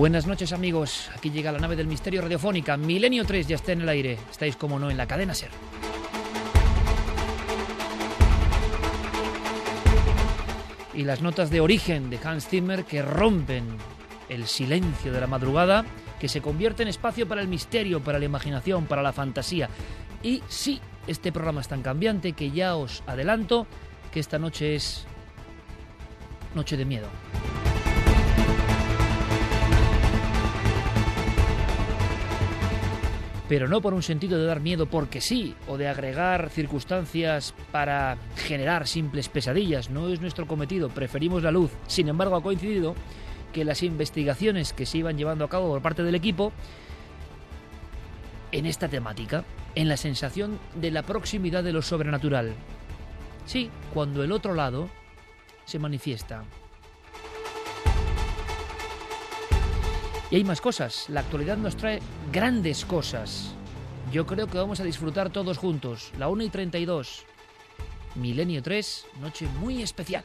Buenas noches amigos, aquí llega la nave del misterio radiofónica, Milenio 3 ya está en el aire, estáis como no en la cadena Ser. Y las notas de origen de Hans Zimmer que rompen el silencio de la madrugada, que se convierte en espacio para el misterio, para la imaginación, para la fantasía. Y sí, este programa es tan cambiante que ya os adelanto que esta noche es noche de miedo. Pero no por un sentido de dar miedo porque sí, o de agregar circunstancias para generar simples pesadillas, no es nuestro cometido, preferimos la luz. Sin embargo, ha coincidido que las investigaciones que se iban llevando a cabo por parte del equipo en esta temática, en la sensación de la proximidad de lo sobrenatural. Sí, cuando el otro lado se manifiesta. Y hay más cosas. La actualidad nos trae grandes cosas. Yo creo que vamos a disfrutar todos juntos. La 1 y 32. Milenio 3, noche muy especial.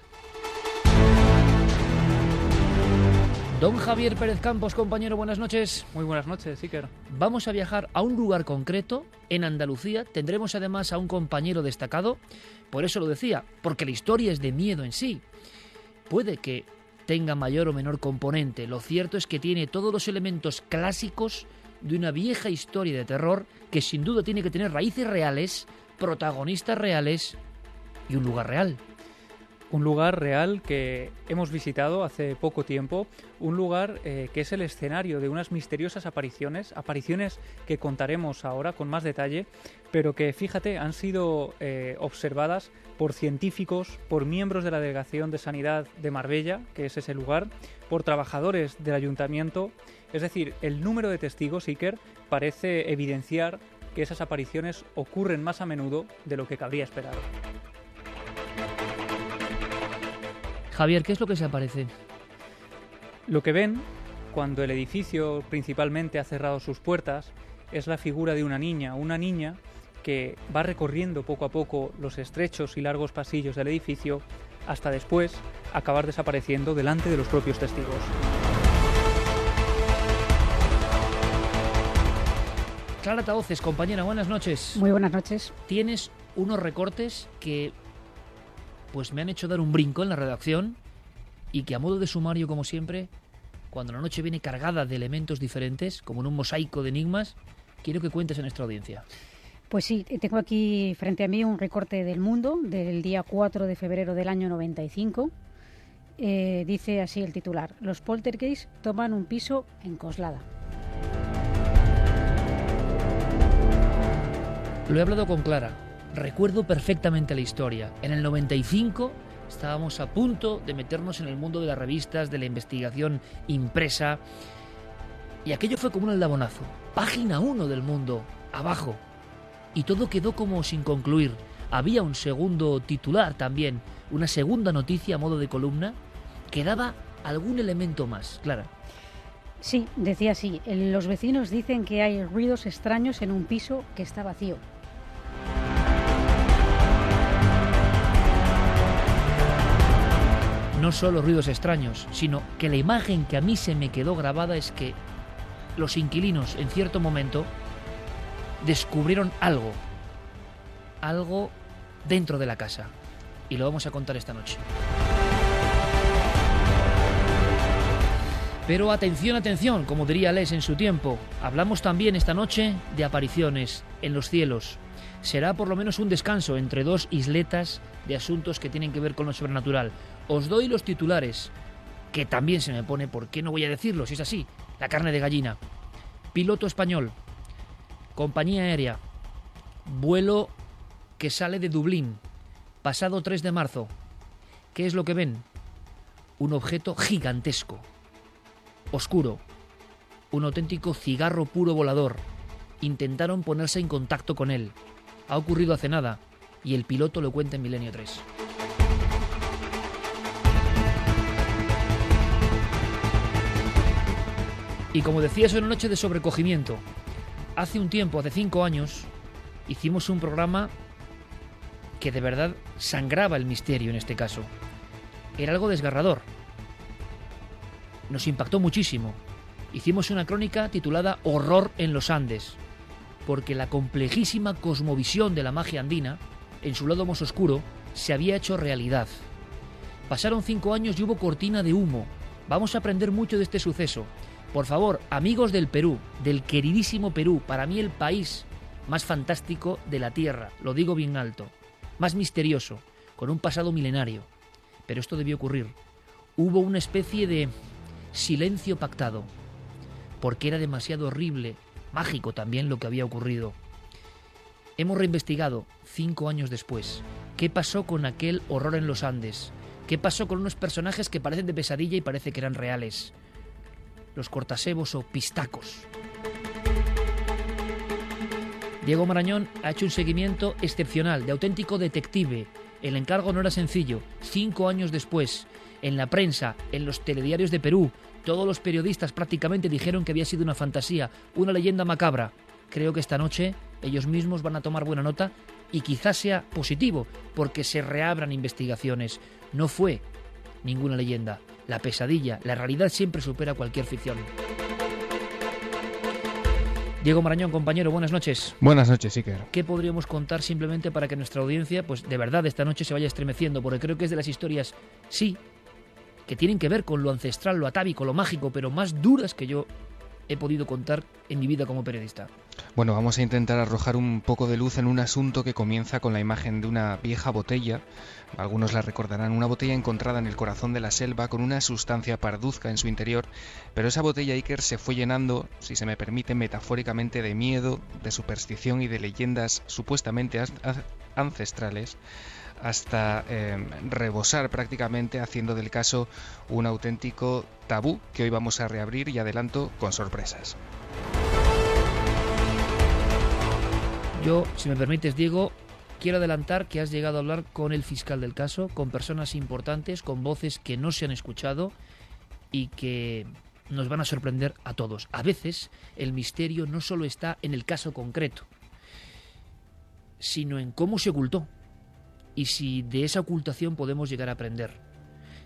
Don Javier Pérez Campos, compañero, buenas noches. Muy buenas noches, Iker. Vamos a viajar a un lugar concreto, en Andalucía. Tendremos además a un compañero destacado. Por eso lo decía, porque la historia es de miedo en sí. Puede que tenga mayor o menor componente. Lo cierto es que tiene todos los elementos clásicos de una vieja historia de terror que sin duda tiene que tener raíces reales, protagonistas reales y un lugar real un lugar real que hemos visitado hace poco tiempo, un lugar eh, que es el escenario de unas misteriosas apariciones, apariciones que contaremos ahora con más detalle, pero que fíjate han sido eh, observadas por científicos, por miembros de la Delegación de Sanidad de Marbella, que es ese lugar, por trabajadores del ayuntamiento, es decir, el número de testigos, Iker, parece evidenciar que esas apariciones ocurren más a menudo de lo que cabría esperar. Javier, ¿qué es lo que se aparece? Lo que ven cuando el edificio principalmente ha cerrado sus puertas es la figura de una niña, una niña que va recorriendo poco a poco los estrechos y largos pasillos del edificio hasta después acabar desapareciendo delante de los propios testigos. Clara Taoces, compañera, buenas noches. Muy buenas noches. Tienes unos recortes que pues me han hecho dar un brinco en la redacción y que a modo de sumario, como siempre, cuando la noche viene cargada de elementos diferentes, como en un mosaico de enigmas, quiero que cuentes a nuestra audiencia. Pues sí, tengo aquí frente a mí un recorte del mundo del día 4 de febrero del año 95. Eh, dice así el titular, los poltergeists toman un piso en Coslada. Lo he hablado con Clara, recuerdo perfectamente la historia. En el 95 estábamos a punto de meternos en el mundo de las revistas, de la investigación impresa. Y aquello fue como un aldabonazo. Página 1 del mundo, abajo. y todo quedó como sin concluir. Había un segundo titular también, una segunda noticia a modo de columna, que daba algún elemento más, Clara. Sí, decía así. Los vecinos dicen que hay ruidos extraños en un piso que está vacío. No solo ruidos extraños, sino que la imagen que a mí se me quedó grabada es que los inquilinos en cierto momento descubrieron algo, algo dentro de la casa. Y lo vamos a contar esta noche. Pero atención, atención, como diría Les en su tiempo, hablamos también esta noche de apariciones en los cielos. Será por lo menos un descanso entre dos isletas de asuntos que tienen que ver con lo sobrenatural. Os doy los titulares, que también se me pone, ¿por qué no voy a decirlo si es así? La carne de gallina. Piloto español, compañía aérea, vuelo que sale de Dublín, pasado 3 de marzo. ¿Qué es lo que ven? Un objeto gigantesco oscuro, un auténtico cigarro puro volador. Intentaron ponerse en contacto con él. Ha ocurrido hace nada, y el piloto lo cuenta en Milenio 3. Y como decía, es una noche de sobrecogimiento. Hace un tiempo, hace cinco años, hicimos un programa que de verdad sangraba el misterio en este caso. Era algo desgarrador nos impactó muchísimo. Hicimos una crónica titulada Horror en los Andes, porque la complejísima cosmovisión de la magia andina, en su lado más oscuro, se había hecho realidad. Pasaron cinco años y hubo cortina de humo. Vamos a aprender mucho de este suceso. Por favor, amigos del Perú, del queridísimo Perú, para mí el país más fantástico de la Tierra, lo digo bien alto, más misterioso, con un pasado milenario. Pero esto debió ocurrir. Hubo una especie de silencio pactado, porque era demasiado horrible, mágico también lo que había ocurrido. Hemos reinvestigado, cinco años después, qué pasó con aquel horror en los Andes, qué pasó con unos personajes que parecen de pesadilla y parece que eran reales, los cortasebos o pistacos. Diego Marañón ha hecho un seguimiento excepcional, de auténtico detective. El encargo no era sencillo. Cinco años después, en la prensa, en los telediarios de Perú, todos los periodistas prácticamente dijeron que había sido una fantasía, una leyenda macabra. Creo que esta noche ellos mismos van a tomar buena nota y quizás sea positivo porque se reabran investigaciones. No fue ninguna leyenda. La pesadilla, la realidad siempre supera cualquier ficción. Diego Marañón, compañero, buenas noches. Buenas noches, Iker. ¿Qué podríamos contar simplemente para que nuestra audiencia, pues de verdad, esta noche se vaya estremeciendo? Porque creo que es de las historias, sí, que tienen que ver con lo ancestral, lo atávico, lo mágico, pero más duras que yo he podido contar en mi vida como periodista. Bueno, vamos a intentar arrojar un poco de luz en un asunto que comienza con la imagen de una vieja botella. Algunos la recordarán, una botella encontrada en el corazón de la selva con una sustancia parduzca en su interior, pero esa botella Iker se fue llenando, si se me permite, metafóricamente de miedo, de superstición y de leyendas supuestamente ancestrales hasta em, rebosar prácticamente haciendo del caso un auténtico tabú que hoy vamos a reabrir y adelanto con sorpresas. Yo, si me permites, Diego, quiero adelantar que has llegado a hablar con el fiscal del caso, con personas importantes, con voces que no se han escuchado y que nos van a sorprender a todos. A veces el misterio no solo está en el caso concreto, sino en cómo se ocultó, y si de esa ocultación podemos llegar a aprender.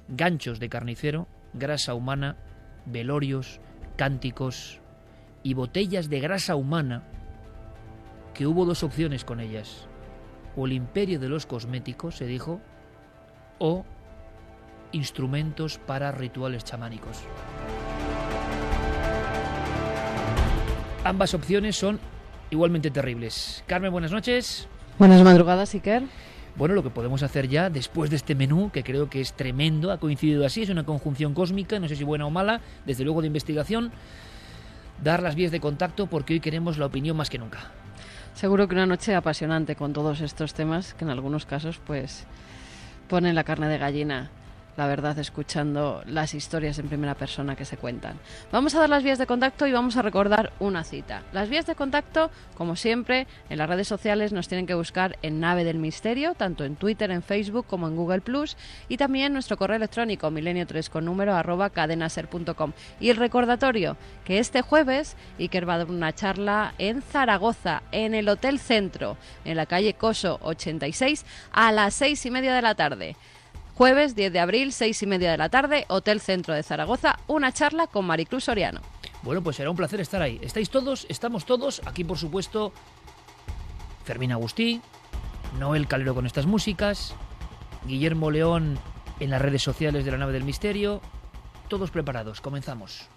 Ganchos de carnicero, grasa humana, velorios, cánticos y botellas de grasa humana que hubo dos opciones con ellas. O el imperio de los cosméticos, se dijo, o instrumentos para rituales chamánicos. Ambas opciones son igualmente terribles. Carmen, buenas noches. Buenas madrugadas, Iker. Bueno, lo que podemos hacer ya después de este menú, que creo que es tremendo, ha coincidido así, es una conjunción cósmica, no sé si buena o mala, desde luego de investigación, dar las vías de contacto porque hoy queremos la opinión más que nunca. Seguro que una noche apasionante con todos estos temas que en algunos casos pues ponen la carne de gallina. La verdad, escuchando las historias en primera persona que se cuentan. Vamos a dar las vías de contacto y vamos a recordar una cita. Las vías de contacto, como siempre, en las redes sociales nos tienen que buscar en Nave del Misterio, tanto en Twitter, en Facebook como en Google Plus, y también nuestro correo electrónico milenio3 con número arroba cadenaser.com. Y el recordatorio que este jueves Iker va a dar una charla en Zaragoza, en el Hotel Centro, en la calle Coso 86, a las seis y media de la tarde. Jueves 10 de abril, seis y media de la tarde, Hotel Centro de Zaragoza, una charla con Maricruz Soriano. Bueno, pues será un placer estar ahí. ¿Estáis todos? ¿Estamos todos? Aquí, por supuesto, Fermín Agustí, Noel Calero con estas músicas, Guillermo León en las redes sociales de la nave del misterio. Todos preparados, comenzamos.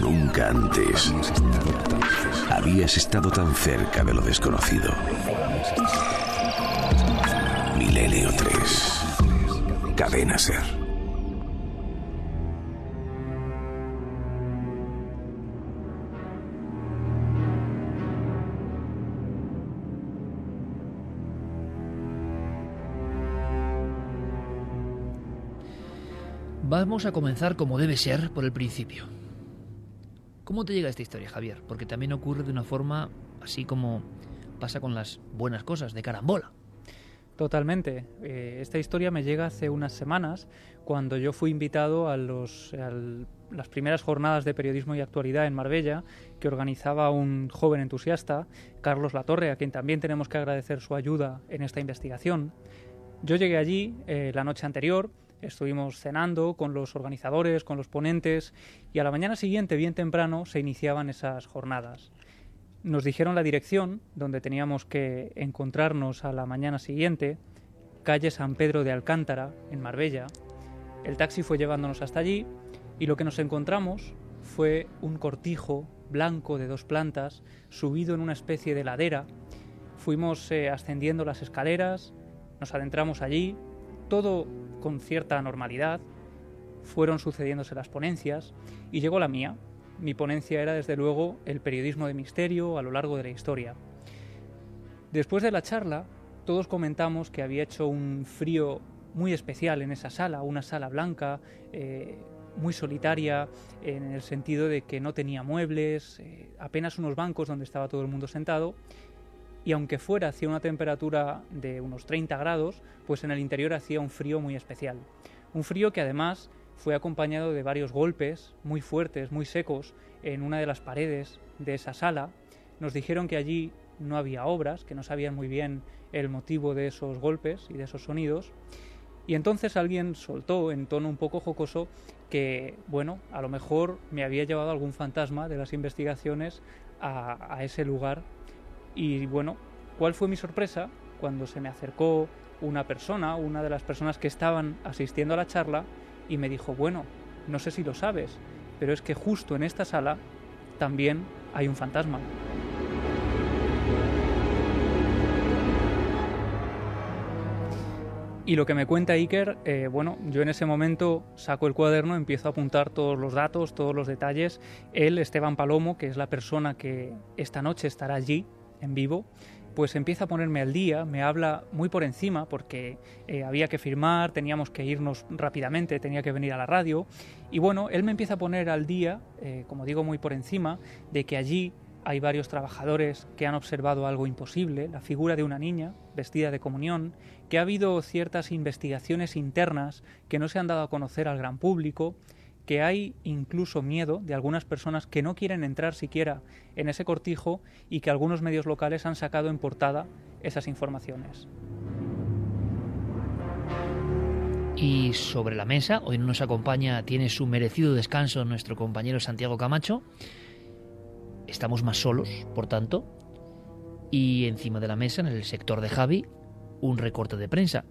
Nunca antes habías estado tan cerca de lo desconocido. Milenio 3. Cadena Ser. Vamos a comenzar como debe ser por el principio. ¿Cómo te llega esta historia, Javier? Porque también ocurre de una forma así como pasa con las buenas cosas, de carambola. Totalmente. Eh, esta historia me llega hace unas semanas cuando yo fui invitado a, las primeras jornadas de periodismo y actualidad en Marbella que organizaba un joven entusiasta, Carlos Latorre, a quien también tenemos que agradecer su ayuda en esta investigación. Yo llegué allí eh, la noche anterior, estuvimos cenando con los organizadores, con los ponentes y a la mañana siguiente, bien temprano, se iniciaban esas jornadas. Nos dijeron la dirección donde teníamos que encontrarnos a la mañana siguiente, calle San Pedro de Alcántara, en Marbella. El taxi fue llevándonos hasta allí y lo que nos encontramos fue un cortijo blanco de dos plantas, subido en una especie de ladera. Fuimos eh, ascendiendo las escaleras, nos adentramos allí, todo con cierta normalidad. Fueron sucediéndose las ponencias y llegó la mía, mi ponencia era desde luego el periodismo de misterio a lo largo de la historia. Después de la charla, todos comentamos que había hecho un frío muy especial en esa sala, una sala blanca, eh, muy solitaria, en el sentido de que no tenía muebles, eh, apenas unos bancos donde estaba todo el mundo sentado, y aunque fuera hacía una temperatura de unos 30 grados, pues en el interior hacía un frío muy especial. Un frío que además fue acompañado de varios golpes muy fuertes, muy secos, en una de las paredes de esa sala. Nos dijeron que allí no había obras, que no sabían muy bien el motivo de esos golpes y de esos sonidos. Y entonces alguien soltó en tono un poco jocoso que, bueno, a lo mejor me había llevado algún fantasma de las investigaciones a, a ese lugar. Y bueno, ¿cuál fue mi sorpresa? Cuando se me acercó una persona, una de las personas que estaban asistiendo a la charla, y me dijo, bueno, no sé si lo sabes, pero es que justo en esta sala también hay un fantasma. Y lo que me cuenta Iker, eh, bueno, yo en ese momento saco el cuaderno, empiezo a apuntar todos los datos, todos los detalles. Él, Esteban Palomo, que es la persona que esta noche estará allí en vivo, pues empieza a ponerme al día, me habla muy por encima porque eh, había que firmar, teníamos que irnos rápidamente, tenía que venir a la radio. Y bueno, él me empieza a poner al día, eh, como digo, muy por encima, de que allí hay varios trabajadores que han observado algo imposible, la figura de una niña vestida de comunión, que ha habido ciertas investigaciones internas que no se han dado a conocer al gran público, que hay incluso miedo de algunas personas que no quieren entrar siquiera en ese cortijo y que algunos medios locales han sacado en portada esas informaciones. Y sobre la mesa, hoy no nos acompaña, tiene su merecido descanso nuestro compañero Santiago Camacho. Estamos más solos, por tanto. Y encima de la mesa, en el sector de Javi, un recorte de prensa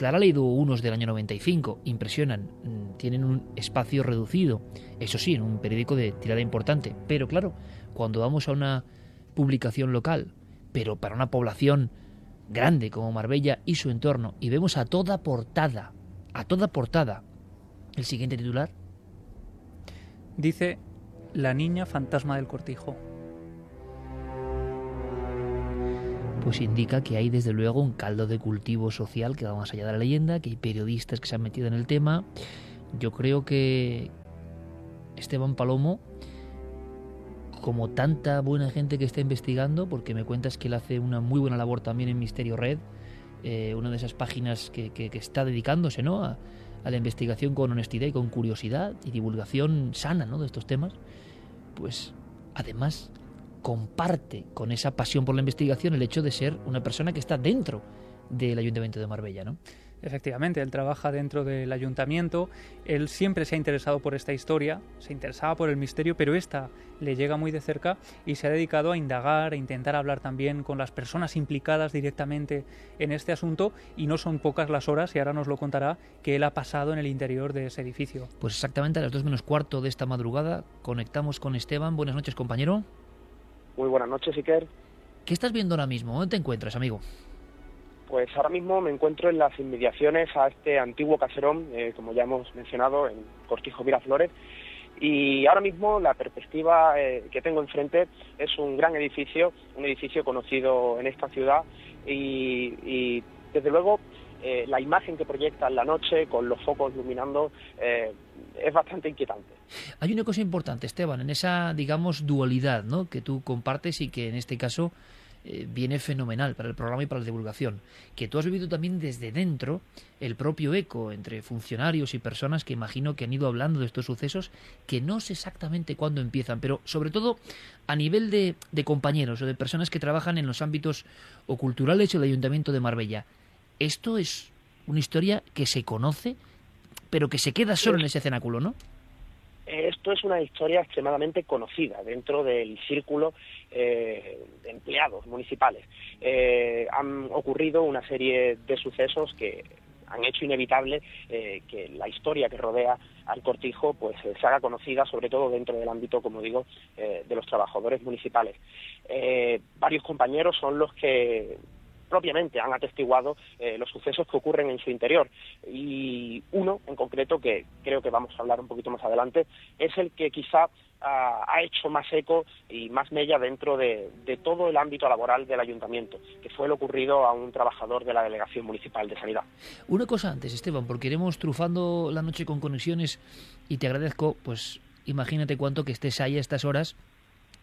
Clara leído unos del año 95, impresionan, mm, tienen un espacio reducido, eso sí, en un periódico de tirada importante, pero claro, cuando vamos a una publicación local, pero para una población grande como Marbella y su entorno, y vemos a toda portada, a toda portada, el siguiente titular. Dice La niña fantasma del cortijo. Pues indica que hay desde luego un caldo de cultivo social que va más allá de la leyenda, que hay periodistas que se han metido en el tema. Yo creo que Esteban Palomo, como tanta buena gente que está investigando, porque me cuentas que él hace una muy buena labor también en Misterio Red, eh, una de esas páginas que, que- está dedicándose ¿no? a, a la investigación con honestidad y con curiosidad y divulgación sana ¿no? de estos temas, pues además comparte con esa pasión por la investigación el hecho de ser una persona que está dentro del Ayuntamiento de Marbella, ¿no? Efectivamente, él trabaja dentro del ayuntamiento, él siempre se ha interesado por esta historia, se interesaba por el misterio, pero esta le llega muy de cerca y se ha dedicado a indagar, a intentar hablar también con las personas implicadas directamente en este asunto y no son pocas las horas, y ahora nos lo contará, que él ha pasado en el interior de ese edificio. Pues exactamente a las 2 menos cuarto de esta madrugada conectamos con Esteban. Buenas noches, compañero. Muy buenas noches, Iker. ¿Qué estás viendo ahora mismo? ¿Dónde te encuentras, amigo? Pues ahora mismo me encuentro en las inmediaciones a este antiguo caserón, eh, como ya hemos mencionado, en Cortijo Miraflores. Y ahora mismo la perspectiva eh, que tengo enfrente es un gran edificio, un edificio conocido en esta ciudad y, y, desde luego eh, la imagen que proyecta en la noche con los focos iluminando eh, es bastante inquietante. Hay una cosa importante, Esteban, en esa, digamos, dualidad ¿no? que tú compartes y que en este caso eh, viene fenomenal para el programa y para la divulgación, que tú has vivido también desde dentro el propio eco entre funcionarios y personas que imagino que han ido hablando de estos sucesos, que no sé exactamente cuándo empiezan, pero sobre todo a nivel de, de compañeros o de personas que trabajan en los ámbitos o culturales del Ayuntamiento de Marbella. Esto es una historia que se conoce, pero que se queda solo en ese cenáculo, ¿no? Esto es una historia extremadamente conocida dentro del círculo eh, de empleados municipales. Eh, han ocurrido una serie de sucesos que han hecho inevitable eh, que la historia que rodea al cortijo pues eh, se haga conocida sobre todo dentro del ámbito como digo eh, de los trabajadores municipales Eh, varios compañeros son los que propiamente han atestiguado eh, los sucesos que ocurren en su interior. Y uno en concreto, que creo que vamos a hablar un poquito más adelante, es el que quizá ah, ha hecho más eco y más mella dentro de, de todo el ámbito laboral del ayuntamiento, que fue lo ocurrido a un trabajador de la Delegación Municipal de Sanidad. Una cosa antes, Esteban, porque iremos trufando la noche con conexiones y te agradezco, pues imagínate cuánto que estés ahí a estas horas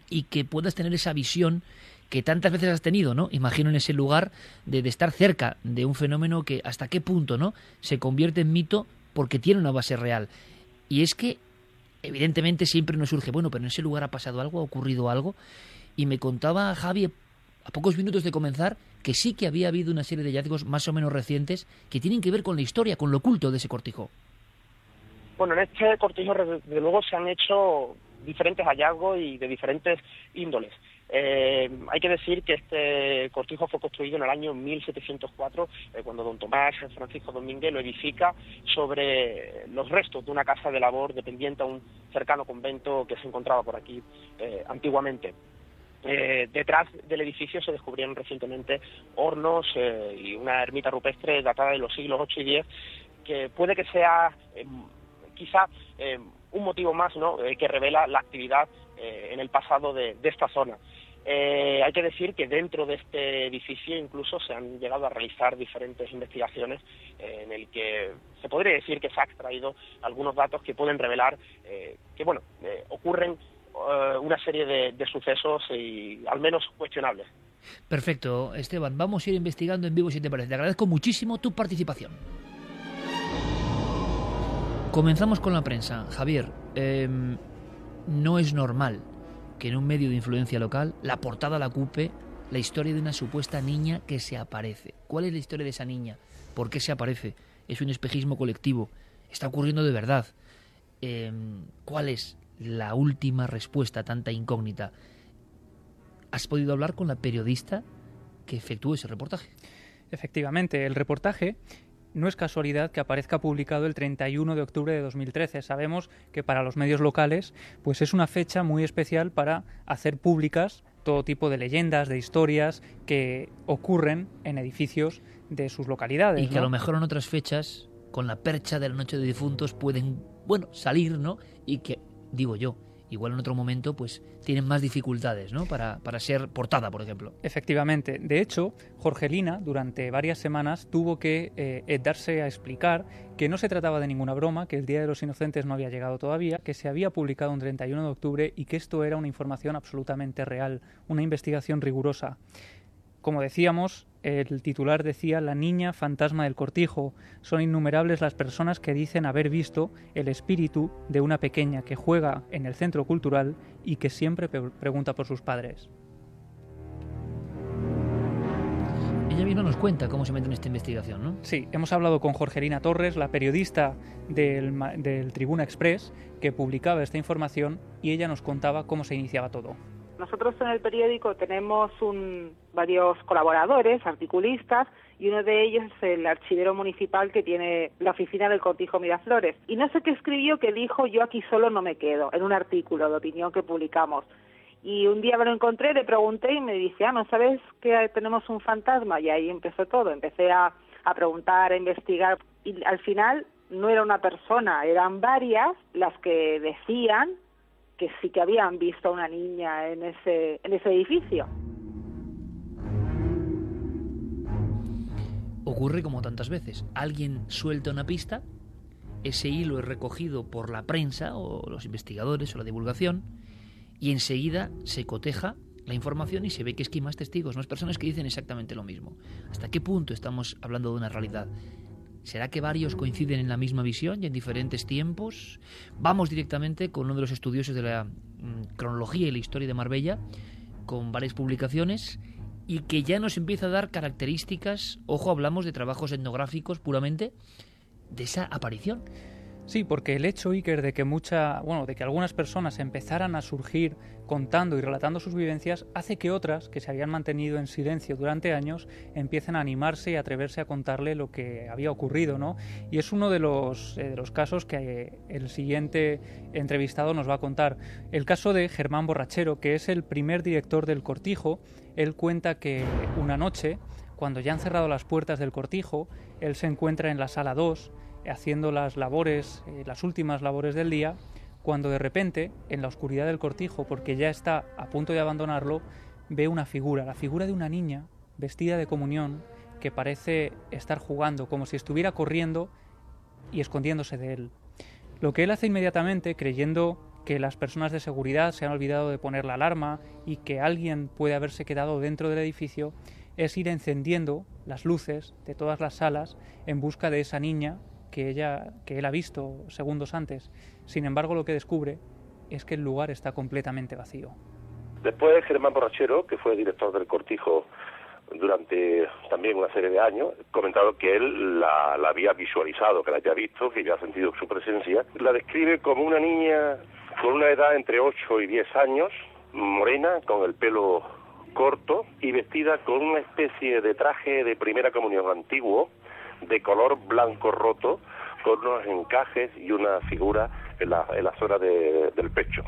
y que puedas tener esa visión que tantas veces has tenido, ¿no? Imagino en ese lugar de, de estar cerca de un fenómeno que hasta qué punto, ¿no? Se convierte en mito porque tiene una base real. Y es que, evidentemente, siempre nos surge, bueno, pero en ese lugar ha pasado algo, ha ocurrido algo. Y me contaba Javi, a pocos minutos de comenzar, que sí que había habido una serie de hallazgos más o menos recientes que tienen que ver con la historia, con lo oculto de ese cortijo. Bueno, en este cortijo, desde luego, se han hecho diferentes hallazgos y de diferentes índoles. Eh, hay que decir que este cortijo fue construido en el año 1704, eh, cuando don Tomás Francisco Domínguez lo edifica sobre los restos de una casa de labor dependiente a un cercano convento que se encontraba por aquí eh, antiguamente. Eh, detrás del edificio se descubrieron recientemente hornos eh, y una ermita rupestre datada de los siglos 8 y 10 que puede que sea eh, quizá eh, un motivo más ¿no? que revela la actividad en el pasado de, de esta zona. Eh, hay que decir que dentro de este edificio incluso se han llegado a realizar diferentes investigaciones en el que se podría decir que se ha extraído algunos datos que pueden revelar eh, que bueno eh, ocurren una serie de, sucesos y al menos cuestionables. Perfecto, Esteban. Vamos a ir investigando en vivo si te parece. Te agradezco muchísimo tu participación. Comenzamos con la prensa. Javier, eh, no es normal que en un medio de influencia local la portada la ocupe la historia de una supuesta niña que se aparece. ¿Cuál es la historia de esa niña? ¿Por qué se aparece? ¿Es un espejismo colectivo? ¿Está ocurriendo de verdad? Eh, ¿Cuál es la última respuesta a tanta incógnita? ¿Has podido hablar con la periodista que efectuó ese reportaje? Efectivamente, el reportaje no es casualidad que aparezca publicado el 31 de octubre de 2013. Sabemos que para los medios locales pues es una fecha muy especial para hacer públicas todo tipo de leyendas, de historias que ocurren en edificios de sus localidades. Y que ¿no? a lo mejor en otras fechas, con la percha de la noche de difuntos, pueden, bueno, salir, ¿no? Y que, digo yo, igual en otro momento pues tienen más dificultades ¿no? para, para ser portada, por ejemplo. Efectivamente. De hecho, Jorgelina durante varias semanas tuvo que eh, darse a explicar que no se trataba de ninguna broma, que el Día de los Inocentes no había llegado todavía, que se había publicado un 31 de octubre y que esto era una información absolutamente real, una investigación rigurosa. Como decíamos, el titular decía La niña fantasma del cortijo. Son innumerables las personas que dicen haber visto el espíritu de una pequeña que juega en el centro cultural y que siempre pregunta por sus padres. Ella misma nos cuenta cómo se mete en esta investigación, ¿no? Sí, hemos hablado con Jorgelina Torres, la periodista del, del Tribuna Express, que publicaba esta información y ella nos contaba cómo se iniciaba todo. Nosotros en el periódico tenemos varios colaboradores, articulistas, y uno de ellos es el archivero municipal que tiene la oficina del Cortijo Miraflores. Y no sé qué escribió que dijo yo aquí solo no me quedo, en un artículo de opinión que publicamos. Y un día me lo encontré, le pregunté y me dice, ah, ¿no sabes que tenemos un fantasma? Y ahí empezó todo, empecé a, a preguntar, a investigar, y al final no era una persona, eran varias las que decían que sí que habían visto a una niña en ese, en ese edificio. Ocurre como tantas veces. Alguien suelta una pista, ese hilo es recogido por la prensa o los investigadores o la divulgación y enseguida se coteja la información y se ve que es que hay más testigos, más personas que dicen exactamente lo mismo. ¿Hasta qué punto estamos hablando de una realidad? ¿Será que varios coinciden en la misma visión y en diferentes tiempos? Vamos directamente con uno de los estudiosos de la mm, cronología y la historia de Marbella, con varias publicaciones y que ya nos empieza a dar características, ojo, hablamos de trabajos etnográficos puramente, de esa aparición. Sí, porque el hecho, Iker, de que mucha, bueno, de que algunas personas empezaran a surgir contando y relatando sus vivencias, hace que otras, que se habían mantenido en silencio durante años, empiecen a animarse y atreverse a contarle lo que había ocurrido, ¿no? Y es uno de los, eh, de los casos que el siguiente entrevistado nos va a contar. El caso de Germán Borrachero, que es el primer director del Cortijo. Él cuenta que una noche, cuando ya han cerrado las puertas del Cortijo, él se encuentra en la sala 2 haciendo las labores, eh, las últimas labores del día, cuando de repente, en la oscuridad del cortijo, porque ya está a punto de abandonarlo, ve una figura, la figura de una niña vestida de comunión que parece estar jugando, como si estuviera corriendo y escondiéndose de él. Lo que él hace inmediatamente, creyendo que las personas de seguridad se han olvidado de poner la alarma y que alguien puede haberse quedado dentro del edificio, es ir encendiendo las luces de todas las salas en busca de esa niña que, ella, que él ha visto segundos antes. Sin embargo, lo que descubre es que el lugar está completamente vacío. Después, Germán Borrachero, que fue director del Cortijo durante también una serie de años, comentado que él la, había visualizado, que la había visto, que había sentido su presencia. La describe como una niña con una edad entre 8 y 10 años, morena, con el pelo corto y vestida con una especie de traje de primera comunión antiguo, de color blanco roto, con unos encajes y una figura en la, en zona del pecho.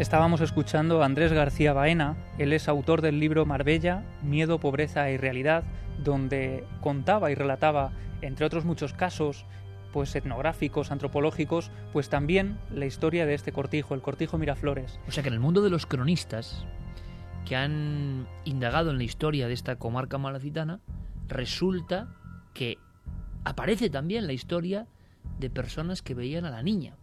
Estábamos escuchando a Andrés García Baena, él es autor del libro Marbella, Miedo, Pobreza y Realidad, donde contaba y relataba, entre otros muchos casos, pues etnográficos, antropológicos, pues también la historia de este cortijo, el cortijo Miraflores. O sea que en el mundo de los cronistas que han indagado en la historia de esta comarca malacitana, resulta que aparece también la historia de personas que veían a la niña.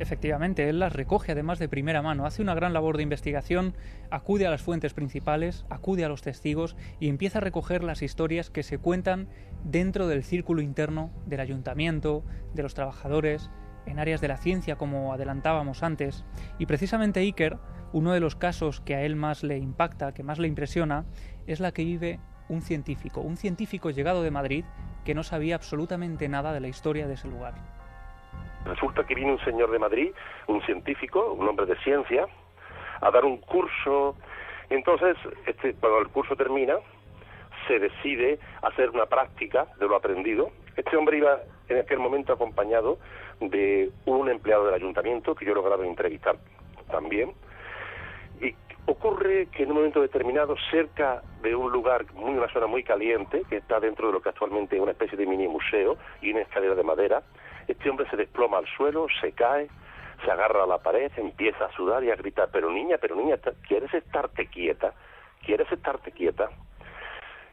Efectivamente, él las recoge además de primera mano, hace una gran labor de investigación, acude a las fuentes principales, acude a los testigos y empieza a recoger las historias que se cuentan dentro del círculo interno del ayuntamiento, de los trabajadores, en áreas de la ciencia como adelantábamos antes. Y precisamente Iker, uno de los casos que a él más le impacta, que más le impresiona, es la que vive un científico, un científico llegado de Madrid que no sabía absolutamente nada de la historia de ese lugar. Resulta que viene un señor de Madrid, un científico, un hombre de ciencia, a dar un curso. Entonces, este, cuando el curso termina, se decide hacer una práctica de lo aprendido. Este hombre iba en aquel momento acompañado de un empleado del ayuntamiento, que yo lograba entrevistar también, y Ocurre que en un momento determinado, cerca de un lugar, muy una zona muy caliente, que está dentro de lo que actualmente es una especie de mini museo y una escalera de madera, este hombre se desploma al suelo, se cae, se agarra a la pared, empieza a sudar y a gritar, pero niña, pero niña, ¿quieres estarte quieta? ¿Quieres estarte quieta?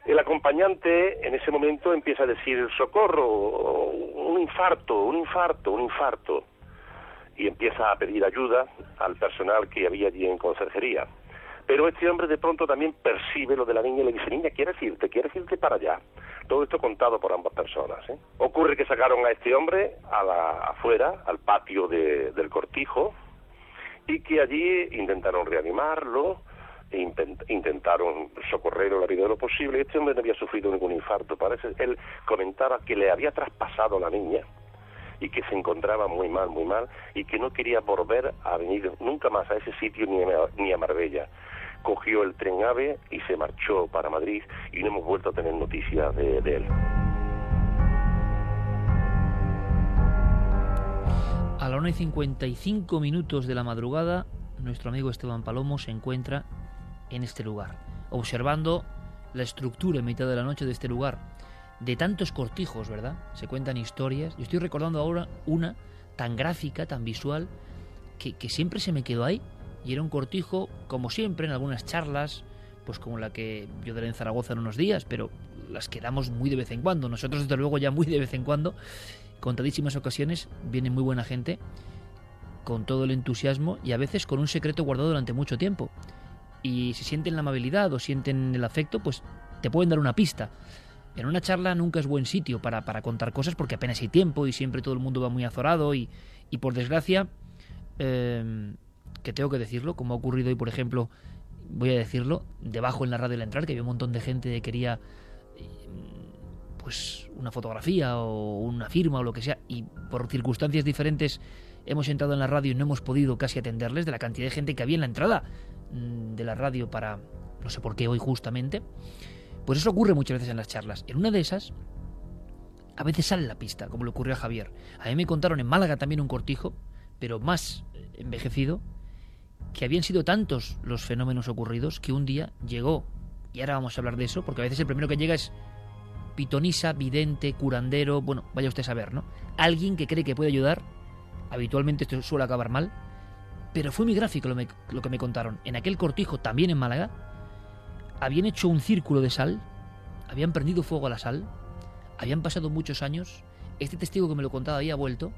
El acompañante en ese momento empieza a decir socorro, un infarto, un infarto, un infarto, y empieza a pedir ayuda al personal que había allí en conserjería. Pero este hombre de pronto también percibe lo de la niña y le dice, niña, ¿quieres irte? ¿Quieres irte para allá? Todo esto contado por ambas personas. ¿eh? Ocurre que sacaron a este hombre a la, afuera, al patio del cortijo, y que allí intentaron reanimarlo, e intentaron socorrerlo la vida de lo posible. Este hombre no había sufrido ningún infarto, parece. Él comentaba que le había traspasado la niña y que se encontraba muy mal, muy mal, y que no quería volver a venir nunca más a ese sitio ni a, ni a Marbella cogió el tren AVE y se marchó para Madrid y no hemos vuelto a tener noticias de, él. A la 1 y 55 minutos de la madrugada, nuestro amigo Esteban Palomo se encuentra en este lugar, observando la estructura en mitad de la noche de este lugar. De tantos cortijos, ¿verdad? Se cuentan historias. Yo estoy recordando ahora una tan gráfica, tan visual, que, que siempre se me quedó ahí y era un cortijo, como siempre, en algunas charlas, pues como la que yo daré en Zaragoza en unos días, pero las que damos muy de vez en cuando. Nosotros, desde luego, ya muy de vez en cuando, contadísimas ocasiones, viene muy buena gente, con todo el entusiasmo y a veces con un secreto guardado durante mucho tiempo. Y si sienten la amabilidad o sienten el afecto, pues te pueden dar una pista. En una charla nunca es buen sitio para, para contar cosas porque apenas hay tiempo y siempre todo el mundo va muy azorado y, y por desgracia eh, que tengo que decirlo, como ha ocurrido hoy, por ejemplo, voy a decirlo, debajo en la radio del entrar, que había un montón de gente que quería pues una fotografía o una firma o lo que sea, y por circunstancias diferentes hemos entrado en la radio y no hemos podido casi atenderles de la cantidad de gente que había en la entrada mm, de la radio para, no sé por qué hoy justamente, pues eso ocurre muchas veces en las charlas. En una de esas, a veces sale la pista, como le ocurrió a Javier. A mí me contaron en Málaga también un cortijo, pero más envejecido, que habían sido tantos los fenómenos ocurridos que un día llegó, y ahora vamos a hablar de eso, porque a veces el primero que llega es pitonisa, vidente, curandero, bueno, vaya usted a saber, ¿no? Alguien que cree que puede ayudar, habitualmente esto suele acabar mal, pero fue muy gráfico lo, lo que me contaron. En aquel cortijo, también en Málaga, habían hecho un círculo de sal, habían prendido fuego a la sal, habían pasado muchos años, este testigo que me lo contaba había vuelto,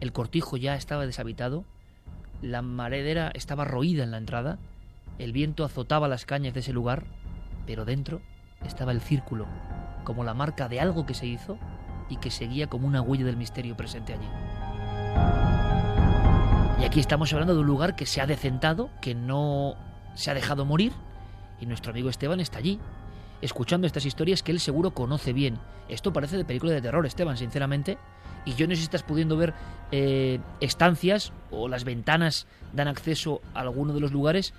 el cortijo ya estaba deshabitado, la maredera estaba roída en la entrada, el viento azotaba las cañas de ese lugar, pero dentro estaba el círculo, como la marca de algo que se hizo y que seguía como una huella del misterio presente allí. Y aquí estamos hablando de un lugar que se ha decentado, que no se ha dejado morir, y nuestro amigo Esteban está allí, escuchando estas historias que él seguro conoce bien. Esto parece de película de terror, Esteban, sinceramente, y yo no sé si estás pudiendo ver eh, estancias o las ventanas dan acceso a alguno de los lugares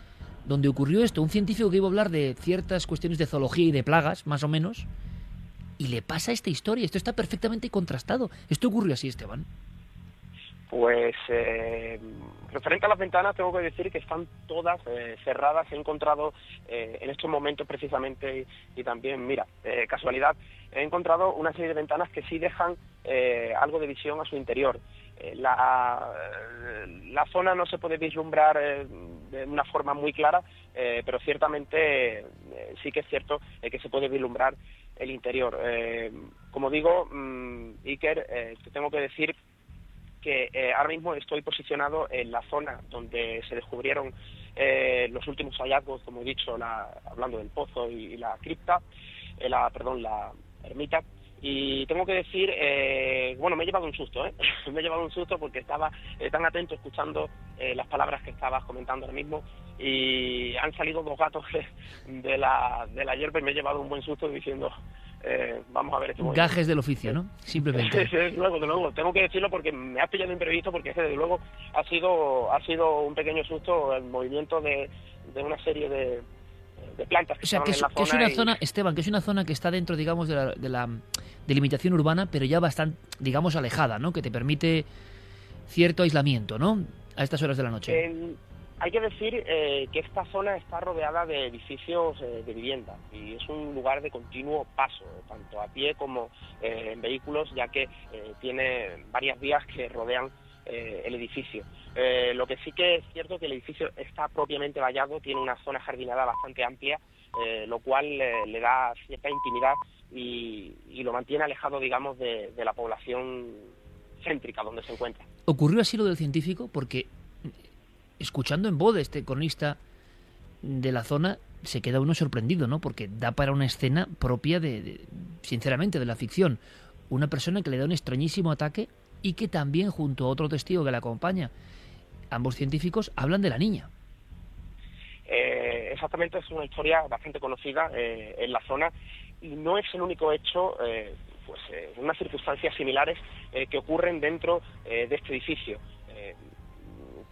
donde ocurrió esto. Un científico que iba a hablar de ciertas cuestiones de zoología y de plagas, más o menos, y le pasa esta historia. Esto está perfectamente contrastado. ¿Esto ocurrió así, Esteban? Pues eh, referente a las ventanas tengo que decir que están todas eh, cerradas. He encontrado eh, en estos momentos precisamente y, también, mira, casualidad, he encontrado una serie de ventanas que sí dejan algo de visión a su interior. La, la, zona no se puede vislumbrar de una forma muy clara, pero ciertamente sí que es cierto que se puede vislumbrar el interior. como digo, mm, Iker, te tengo que decir que eh, ahora mismo estoy posicionado en la zona donde se descubrieron eh, los últimos hallazgos, como he dicho, hablando del pozo y, la cripta, eh, la, perdón, la ermita. Y tengo que decir, bueno, me he llevado un susto, ¿eh? me he llevado un susto porque estaba tan atento escuchando las palabras que estabas comentando ahora mismo y han salido dos gatos de, la, de la hierba y me he llevado un buen susto diciendo, eh, vamos a ver este Gajes del oficio, ¿no? Simplemente. sí, luego, de luego. Tengo que decirlo porque me ha pillado imprevisto porque es que desde luego ha sido, ha sido un pequeño susto el movimiento de, una serie de, plantas que o sea, que, es, una zona, Esteban, que es una zona que está dentro, digamos, de la, de la delimitación urbana, pero ya bastante, digamos, alejada, ¿no? Que te permite cierto aislamiento, ¿no? A estas horas de la noche Hay que decir eh, que esta zona está rodeada de edificios eh, de vivienda y es un lugar de continuo paso, tanto a pie como eh, en vehículos, ya que tiene varias vías que rodean el edificio. lo que sí que es cierto que el edificio está propiamente vallado, tiene una zona jardinada bastante amplia, lo cual le da cierta intimidad y, lo mantiene alejado, digamos, de, de la población céntrica donde se encuentra. ¿Ocurrió así lo del científico? Porque escuchando en voz de este cronista de la zona, se queda uno sorprendido, ¿no? Porque da para una escena propia de, sinceramente, de la ficción. Una persona que le da un extrañísimo ataque y que también, junto a otro testigo que la acompaña, ambos científicos hablan de la niña. Eh, exactamente, es una historia bastante conocida eh, en la zona y no es el único hecho, eh, pues, unas circunstancias similares que ocurren dentro de este edificio.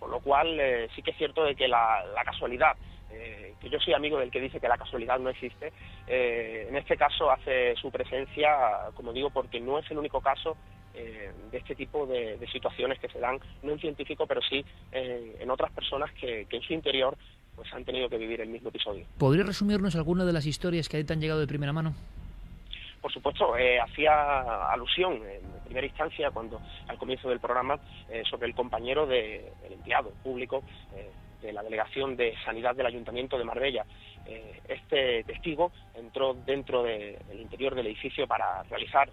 Con lo cual, eh, sí que es cierto de que la, casualidad, eh, que yo soy amigo del que dice que la casualidad no existe, eh, en este caso hace su presencia, como digo, porque no es el único caso de este tipo de, situaciones que se dan, no en científico, pero sí en otras personas que, en su interior pues han tenido que vivir el mismo episodio. ¿Podría resumirnos alguna de las historias que han llegado de primera mano? Por supuesto, eh, hacía alusión en primera instancia, cuando al comienzo del programa, eh, sobre el compañero del empleado público eh, de la Delegación de Sanidad del Ayuntamiento de Marbella. este testigo entró dentro del interior del edificio para realizar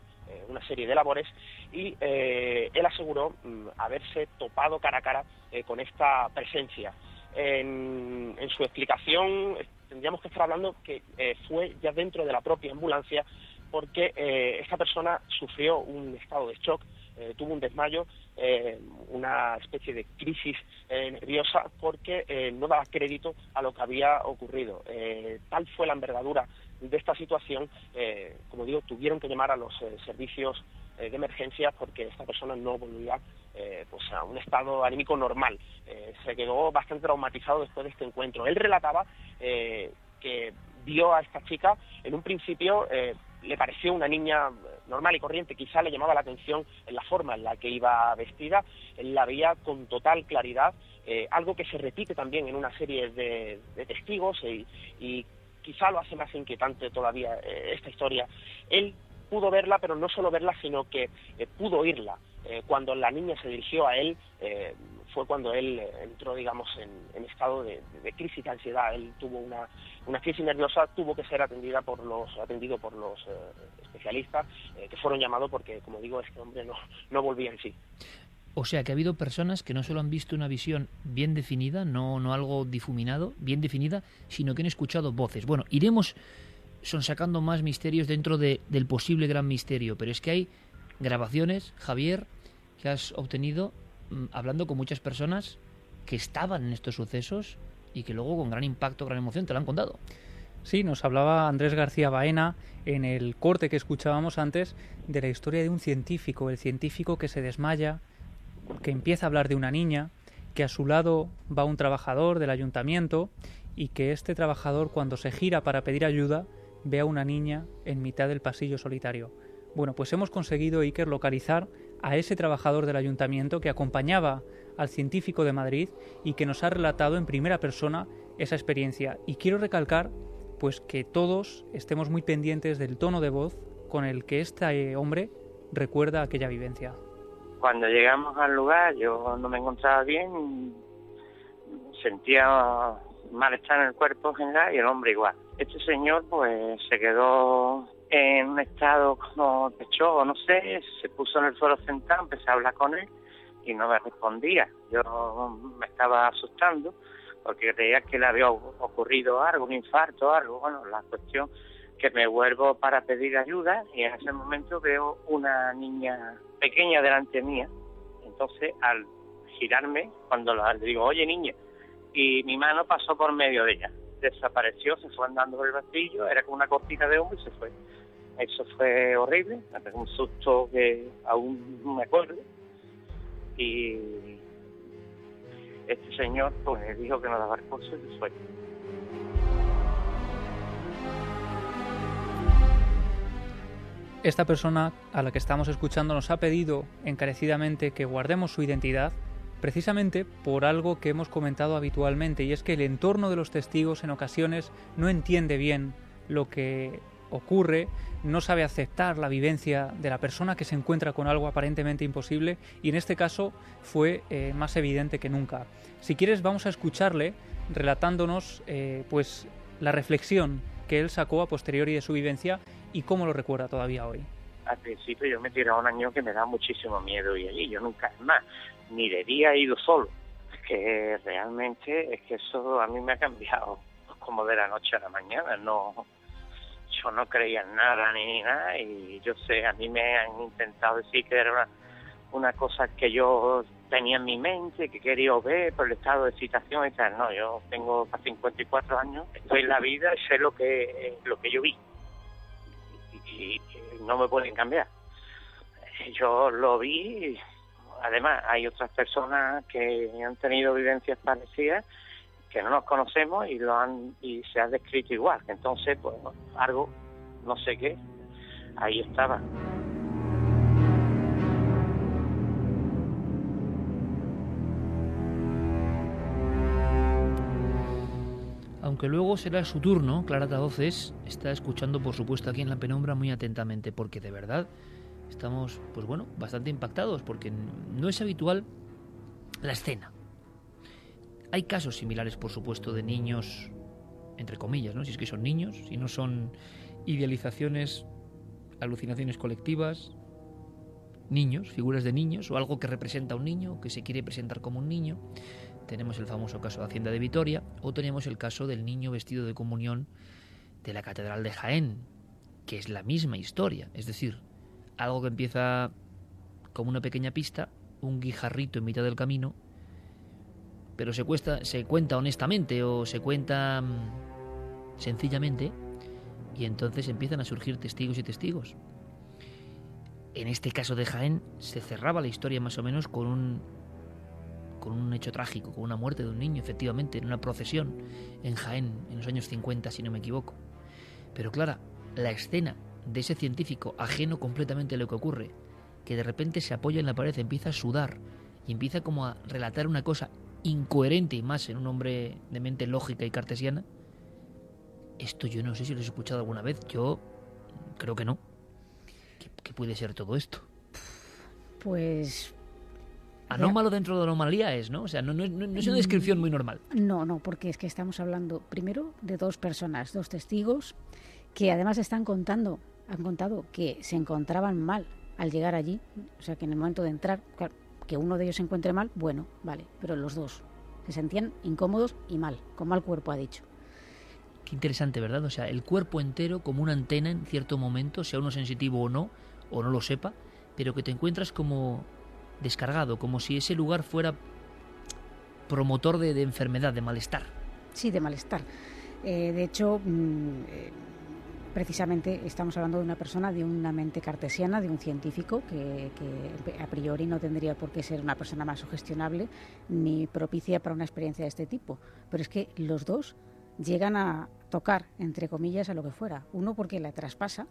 una serie de labores y él aseguró mm, haberse topado cara a cara con esta presencia. En, en, su explicación tendríamos que estar hablando que fue ya dentro de la propia ambulancia porque eh, esta persona sufrió un estado de shock, eh, tuvo un desmayo, eh, una especie de crisis nerviosa porque no daba crédito a lo que había ocurrido. tal fue la envergadura de esta situación, como digo, tuvieron que llamar a los servicios de emergencia porque esta persona no volvía pues a un estado anímico normal. se quedó bastante traumatizado después de este encuentro. Él relataba que vio a esta chica en un principio le pareció una niña normal y corriente, quizá le llamaba la atención en la forma en la que iba vestida, la veía con total claridad, eh, algo que se repite también en una serie de, testigos y, quizá lo hace más inquietante todavía eh, esta historia. Él pudo verla, pero no solo verla, sino que eh, pudo oírla. Cuando la niña se dirigió a él, fue cuando él entró, digamos, en, estado de, de, crisis de ansiedad. Él tuvo una, una crisis nerviosa tuvo que ser atendida por los, atendido por los eh, especialistas eh, que fueron llamados porque, como digo, este hombre no, no volvía en sí. O sea que ha habido personas que no solo han visto una visión bien definida, no, no algo difuminado, bien definida, sino que han escuchado voces. Bueno, iremos sacando más misterios dentro de, del posible gran misterio, pero es que hay grabaciones, Javier, que has obtenido mm, hablando con muchas personas que estaban en estos sucesos y que luego con gran impacto, gran emoción te lo han contado. Sí, nos hablaba Andrés García Baena en el corte que escuchábamos antes de la historia de un científico, el científico que se desmaya, que empieza a hablar de una niña, que a su lado va un trabajador del ayuntamiento y que este trabajador cuando se gira para pedir ayuda ve a una niña en mitad del pasillo solitario. Bueno, pues hemos conseguido, Iker, localizar a ese trabajador del ayuntamiento que acompañaba al científico de Madrid y que nos ha relatado en primera persona esa experiencia. Y quiero recalcar pues que todos estemos muy pendientes del tono de voz con el que este hombre recuerda aquella vivencia. Cuando llegamos al lugar yo no me encontraba bien, sentía malestar en el cuerpo general y el hombre igual. Este señor pues se quedó en un estado como de no sé, se puso en el suelo sentado, empecé a hablar con él y no me respondía. Yo me estaba asustando porque creía que le había ocurrido algo, un infarto algo. Bueno, la cuestión que me vuelvo para pedir ayuda y en ese momento veo una niña pequeña delante mía. Entonces, al girarme, cuando le digo, oye niña, y mi mano pasó por medio de ella. Desapareció, se fue andando por el vacío, era como una cortina de humo y se fue. Eso fue horrible, un susto que aún me acuerdo y este señor pues dijo que no daba recursos y fue. Esta persona a la que estamos escuchando nos ha pedido encarecidamente que guardemos su identidad precisamente por algo que hemos comentado habitualmente, y es que el entorno de los testigos en ocasiones no entiende bien lo que ocurre, no sabe aceptar la vivencia de la persona que se encuentra con algo aparentemente imposible, y en este caso fue eh, más evidente que nunca. Si quieres, vamos a escucharle relatándonos eh, pues la reflexión que él sacó a posteriori de su vivencia y cómo lo recuerda todavía hoy. Al principio yo me tiré a un año que me da muchísimo miedo y allí yo nunca más, ni de día he ido solo. Es que realmente es que eso a mí me ha cambiado como de la noche a la mañana. No, yo no creía en nada ni nada y yo sé, a mí me han intentado decir que era una, una cosa que yo tenía en mi mente, que quería ver por el estado de excitación y tal. No, yo tengo 54 años, estoy en la vida y sé lo que, lo que yo vi y, no me pueden cambiar. Yo lo vi, además hay otras personas que han tenido vivencias parecidas que no nos conocemos y lo han y se ha descrito igual. Entonces, pues algo, no sé qué, ahí estaba. Aunque luego será su turno, Clara Voces está escuchando, por supuesto, aquí en la penumbra muy atentamente, porque de verdad estamos, pues bueno, bastante impactados, porque no es habitual la escena. Hay casos similares, por supuesto, de niños, entre comillas, ¿no? Si es que son niños, si no son idealizaciones, alucinaciones colectivas, niños, figuras de niños, o algo que representa a un niño, que se quiere presentar como un niño. Tenemos el famoso caso de Hacienda de Vitoria, o tenemos el caso del niño vestido de comunión de la Catedral de Jaén, que es la misma historia, es decir, algo que empieza como una pequeña pista, un guijarrito en mitad del camino, pero se, cuesta, se cuenta honestamente o se cuenta mm, sencillamente y entonces empiezan a surgir testigos y testigos. En este caso de Jaén se cerraba la historia más o menos con un, con un hecho trágico, con una muerte de un niño, efectivamente, en una procesión en Jaén en los años 50, si no me equivoco. Pero claro, la escena de ese científico ajeno completamente a lo que ocurre, que de repente se apoya en la pared, empieza a sudar y empieza como a relatar una cosa incoherente y más en un hombre de mente lógica y cartesiana, esto yo no sé si lo he escuchado alguna vez, yo creo que no. ¿Qué, puede ser todo esto? Pues... Anómalo dentro de la anomalía es, ¿no? O sea, no, no, no, es una descripción muy normal. No, no, porque es que estamos hablando primero de dos personas, dos testigos, que además están contando, han contado que se encontraban mal al llegar allí, o sea, que en el momento de entrar, que uno de ellos se encuentre mal, bueno, vale, pero los dos se sentían incómodos y mal, con mal cuerpo, ha dicho. Qué interesante, ¿verdad? O sea, el cuerpo entero como una antena en cierto momento, sea uno sensitivo o no, o no lo sepa, pero que te encuentras como descargado, como si ese lugar fuera promotor de, enfermedad, de malestar. Sí, de malestar. Eh, de hecho, mm, eh, precisamente estamos hablando de una persona de una mente cartesiana, de un científico que, a priori no tendría por qué ser una persona más sugestionable ni propicia para una experiencia de este tipo. Pero es que los dos llegan a tocar, entre comillas, a lo que fuera. Uno porque la traspasa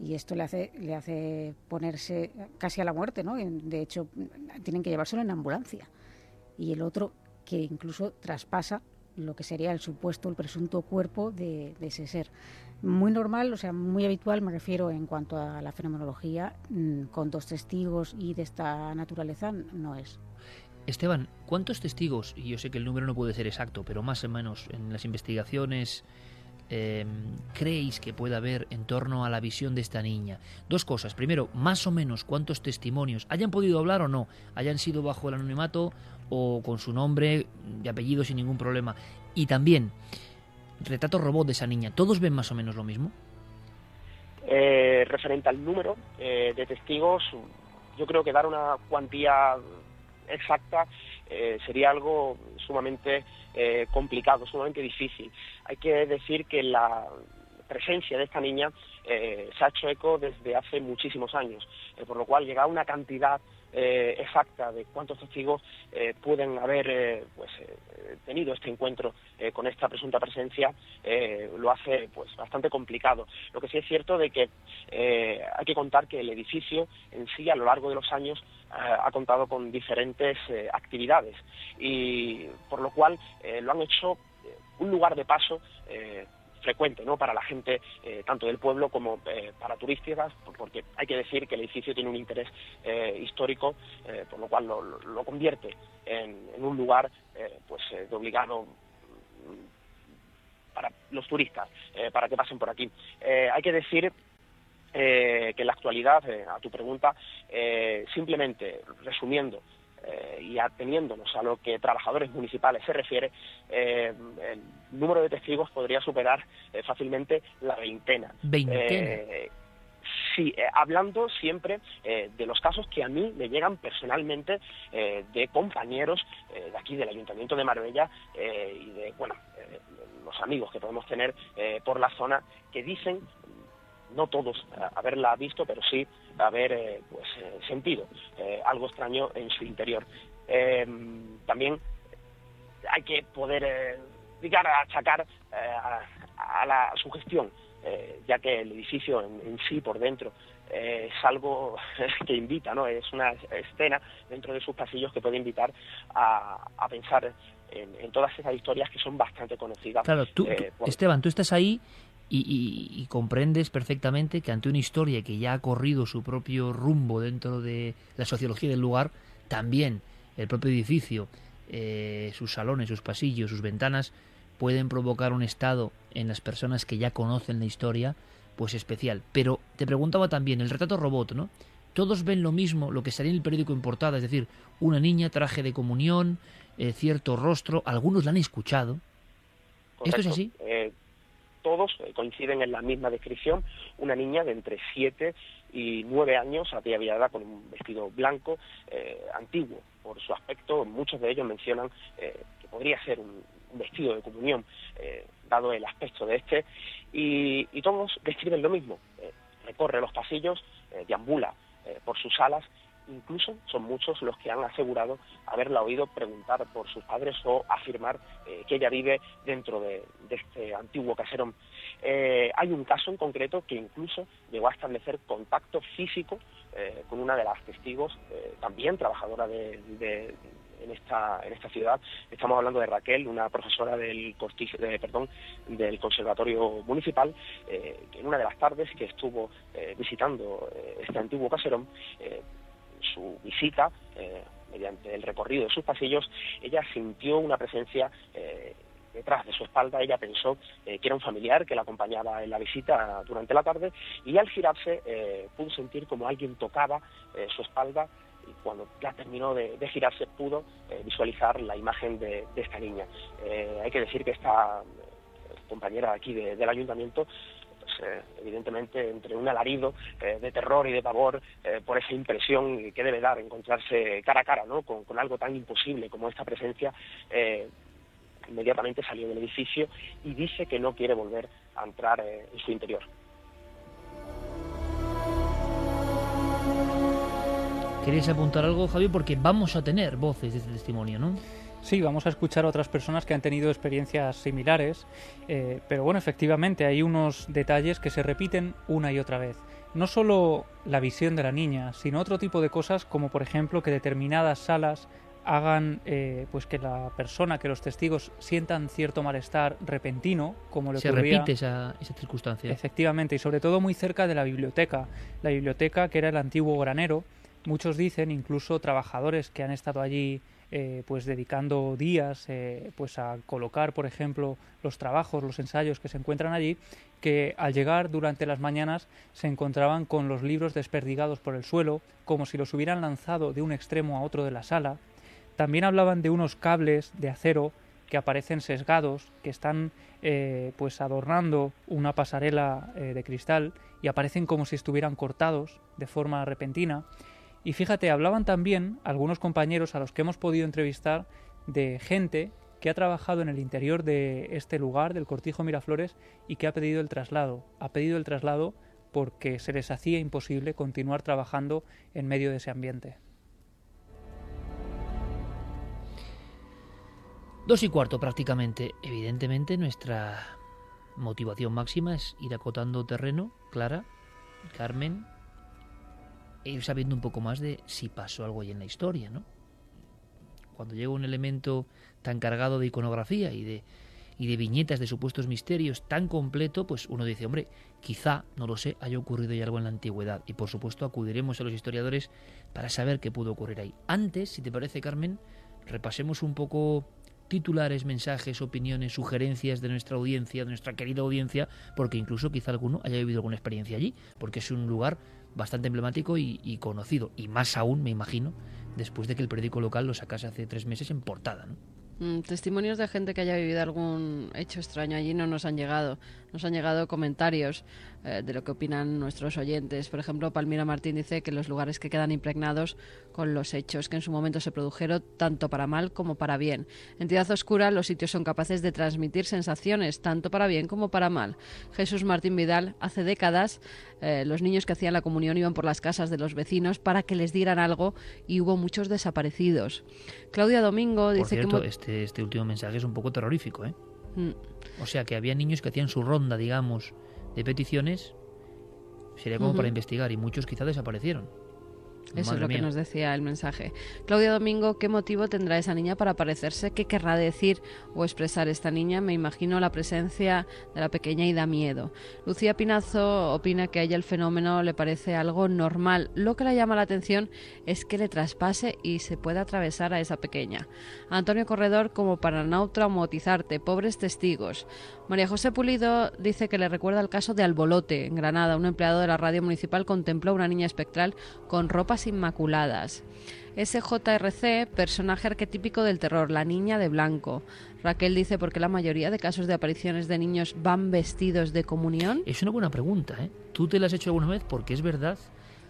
y esto le hace, le hace ponerse casi a la muerte, ¿no? De hecho, tienen que llevárselo en ambulancia. Y el otro que incluso traspasa lo que sería el supuesto, el presunto cuerpo de ese ser muy normal, o sea, muy habitual, me refiero en cuanto a la fenomenología, mm, con dos testigos y de esta naturaleza no es. Esteban, ¿cuántos testigos, y yo sé que el número no puede ser exacto, pero más o menos en las investigaciones em, creéis que puede haber en torno a la visión de esta niña? Dos cosas. Primero, más o menos cuántos testimonios hayan podido hablar o no, hayan sido bajo el anonimato o con su nombre y apellido sin ningún problema. Y también, retrato robot de esa niña, ¿todos ven más o menos lo mismo? Eh, referente al número eh, de testigos, yo creo que dar una cuantía exacta eh, sería algo sumamente complicado, sumamente difícil. Hay que decir que la presencia de esta niña se ha hecho eco desde hace muchísimos años, por lo cual llega una cantidad eh, exacta de cuántos testigos eh, pueden haber eh, pues, tenido este encuentro con esta presunta presencia lo hace pues bastante complicado. Lo que sí es cierto de que hay que contar que el edificio en sí a lo largo de los años ha contado con diferentes actividades y por lo cual lo han hecho un lugar de paso frecuente ¿no? para la gente eh, tanto del pueblo como eh, para turísticas, porque hay que decir que el edificio tiene un interés eh, histórico, por lo cual lo, convierte en, un lugar pues de obligado mm, para los turistas, para que pasen por aquí. hay que decir que en la actualidad, a tu pregunta, simplemente resumiendo, y ateniéndonos a lo que trabajadores municipales se refiere, número de testigos podría superar eh, fácilmente la veintena. ¿Veintena? Sí, hablando siempre de los casos que a mí me llegan personalmente de compañeros de aquí del Ayuntamiento de Marbella y de, bueno, los amigos que podemos tener por la zona que dicen no todos haberla visto, pero sí haber eh, pues, eh, sentido eh, algo extraño en su interior. también hay que poder a achacar a, la sugestión, ya que el edificio en, sí por dentro es algo que invita, ¿no? Es una escena dentro de sus pasillos que puede invitar a, pensar en, todas esas historias que son bastante conocidas. Claro, tú, Esteban, tú estás ahí y, comprendes perfectamente que ante una historia que ya ha corrido su propio rumbo dentro de la sociología del lugar, también el propio edificio, eh, sus salones, sus pasillos, sus ventanas, pueden provocar un estado en las personas que ya conocen la historia, pues especial. Pero te preguntaba también, el retrato robot, ¿no? Todos ven lo mismo, lo que salía en el periódico en portada, es decir, una niña, traje de comunión, eh, cierto rostro, algunos la han escuchado. ¿Esto es así? Eh, todos eh, coinciden en la misma descripción, una niña de entre 7 y 9 años, ataviada con un vestido blanco, eh, antiguo por su aspecto, muchos de ellos mencionan eh, que podría ser un, vestido de comunión, dado el aspecto de este, y, todos describen lo mismo, recorre los pasillos, deambula por sus salas Incluso son muchos los que han asegurado haberla oído preguntar por sus padres o afirmar eh, que ella vive dentro de, este antiguo caserón. Eh, hay un caso en concreto que incluso llegó a establecer contacto físico eh, con una de las testigos, también trabajadora de, en esta, en esta ciudad. Estamos hablando de Raquel, una profesora del, perdón, del Conservatorio Municipal, que en una de las tardes que estuvo visitando este antiguo caserón, su visita, eh, mediante el recorrido de sus pasillos, ella sintió una presencia eh, detrás de su espalda. Ella pensó eh, que era un familiar que la acompañaba en la visita durante la tarde y al girarse pudo sentir como alguien tocaba su espalda y cuando ya terminó de, girarse pudo visualizar la imagen de, esta niña. hay que decir que esta compañera aquí del ayuntamiento eh, evidentemente entre un alarido eh, de terror y de pavor eh, por esa impresión que debe dar encontrarse cara a cara ¿no? con, algo tan imposible como esta presencia, inmediatamente salió del edificio y dice que no quiere volver a entrar en su interior. ¿Queréis apuntar algo, Javier? Porque vamos a tener voces de este testimonio, ¿no? Sí, vamos a escuchar a otras personas que han tenido experiencias similares, eh, pero bueno, efectivamente hay unos detalles que se repiten una y otra vez. No solo la visión de la niña, sino otro tipo de cosas como por ejemplo que determinadas salas hagan eh, pues que la persona, que los testigos sientan cierto malestar repentino, como le Se repite esa, esa circunstancia. Efectivamente, y sobre todo muy cerca de la biblioteca. La biblioteca que era el antiguo granero, muchos dicen, incluso trabajadores que han estado allí eh, pues dedicando días eh, pues a colocar por ejemplo los trabajos los ensayos que se encuentran allí que al llegar durante las mañanas se encontraban con los libros desperdigados por el suelo como si los hubieran lanzado de un extremo a otro de la sala. También hablaban de unos cables de acero que aparecen sesgados que están eh, pues adornando una pasarela de cristal y aparecen como si estuvieran cortados de forma repentina y fíjate, hablaban también algunos compañeros a los que hemos podido entrevistar de gente que ha trabajado en el interior de este lugar, del Cortijo Miraflores, y que ha pedido el traslado. Ha pedido el traslado porque se les hacía imposible continuar trabajando en medio de ese ambiente. Dos y cuarto prácticamente. Evidentemente nuestra motivación máxima es ir acotando terreno, Clara, Carmen, ir sabiendo un poco más de si pasó algo ahí en la historia, ¿no? Cuando llega un elemento tan cargado de iconografía y de, y de viñetas de supuestos misterios tan completo, pues uno dice, hombre, quizá, no lo sé, haya ocurrido ya algo en la antigüedad. Y por supuesto acudiremos a los historiadores para saber qué pudo ocurrir ahí. Antes, si te parece, Carmen, repasemos un poco titulares, mensajes, opiniones, sugerencias de nuestra audiencia, de nuestra querida audiencia, porque incluso quizá alguno haya vivido alguna experiencia allí, porque es un lugar bastante emblemático y, conocido, y más aún, me imagino, después de que el periódico local lo sacase hace tres meses en portada. Mm, testimonios de gente que haya vivido algún hecho extraño allí no nos han llegado. Nos han llegado comentarios eh, de lo que opinan nuestros oyentes. Por ejemplo, Palmira Martín dice que los lugares que quedan impregnados con los hechos que en su momento se produjeron tanto para mal como para bien. Entidad oscura, los sitios son capaces de transmitir sensaciones tanto para bien como para mal. Jesús Martín Vidal, hace décadas eh, los niños que hacían la comunión iban por las casas de los vecinos para que les dieran algo y hubo muchos desaparecidos. Claudia Domingo dice que... Este, este último mensaje es un poco terrorífico, ¿eh? Mm. O sea, que había niños que hacían su ronda, digamos, de peticiones, sería como para investigar, y muchos quizá desaparecieron. Eso es lo que nos decía el mensaje. Claudia Domingo, ¿qué motivo tendrá esa niña para aparecerse? ¿Qué querrá decir o expresar esta niña? Me imagino la presencia de la pequeña y da miedo. Lucía Pinazo opina que a ella el fenómeno le parece algo normal. Lo que le llama la atención es que le traspase y se pueda atravesar a esa pequeña. Antonio Corredor, como para no traumatizarte, pobres testigos. María José Pulido dice que le recuerda el caso de Albolote, en Granada. Un empleado de la radio municipal contempló a una niña espectral con ropas inmaculadas. SJRC, personaje arquetípico del terror, la niña de blanco. Raquel dice por qué la mayoría de casos de apariciones de niños van vestidos de comunión. Es una buena pregunta, ¿eh? ¿Tú te la has hecho alguna vez? Porque es verdad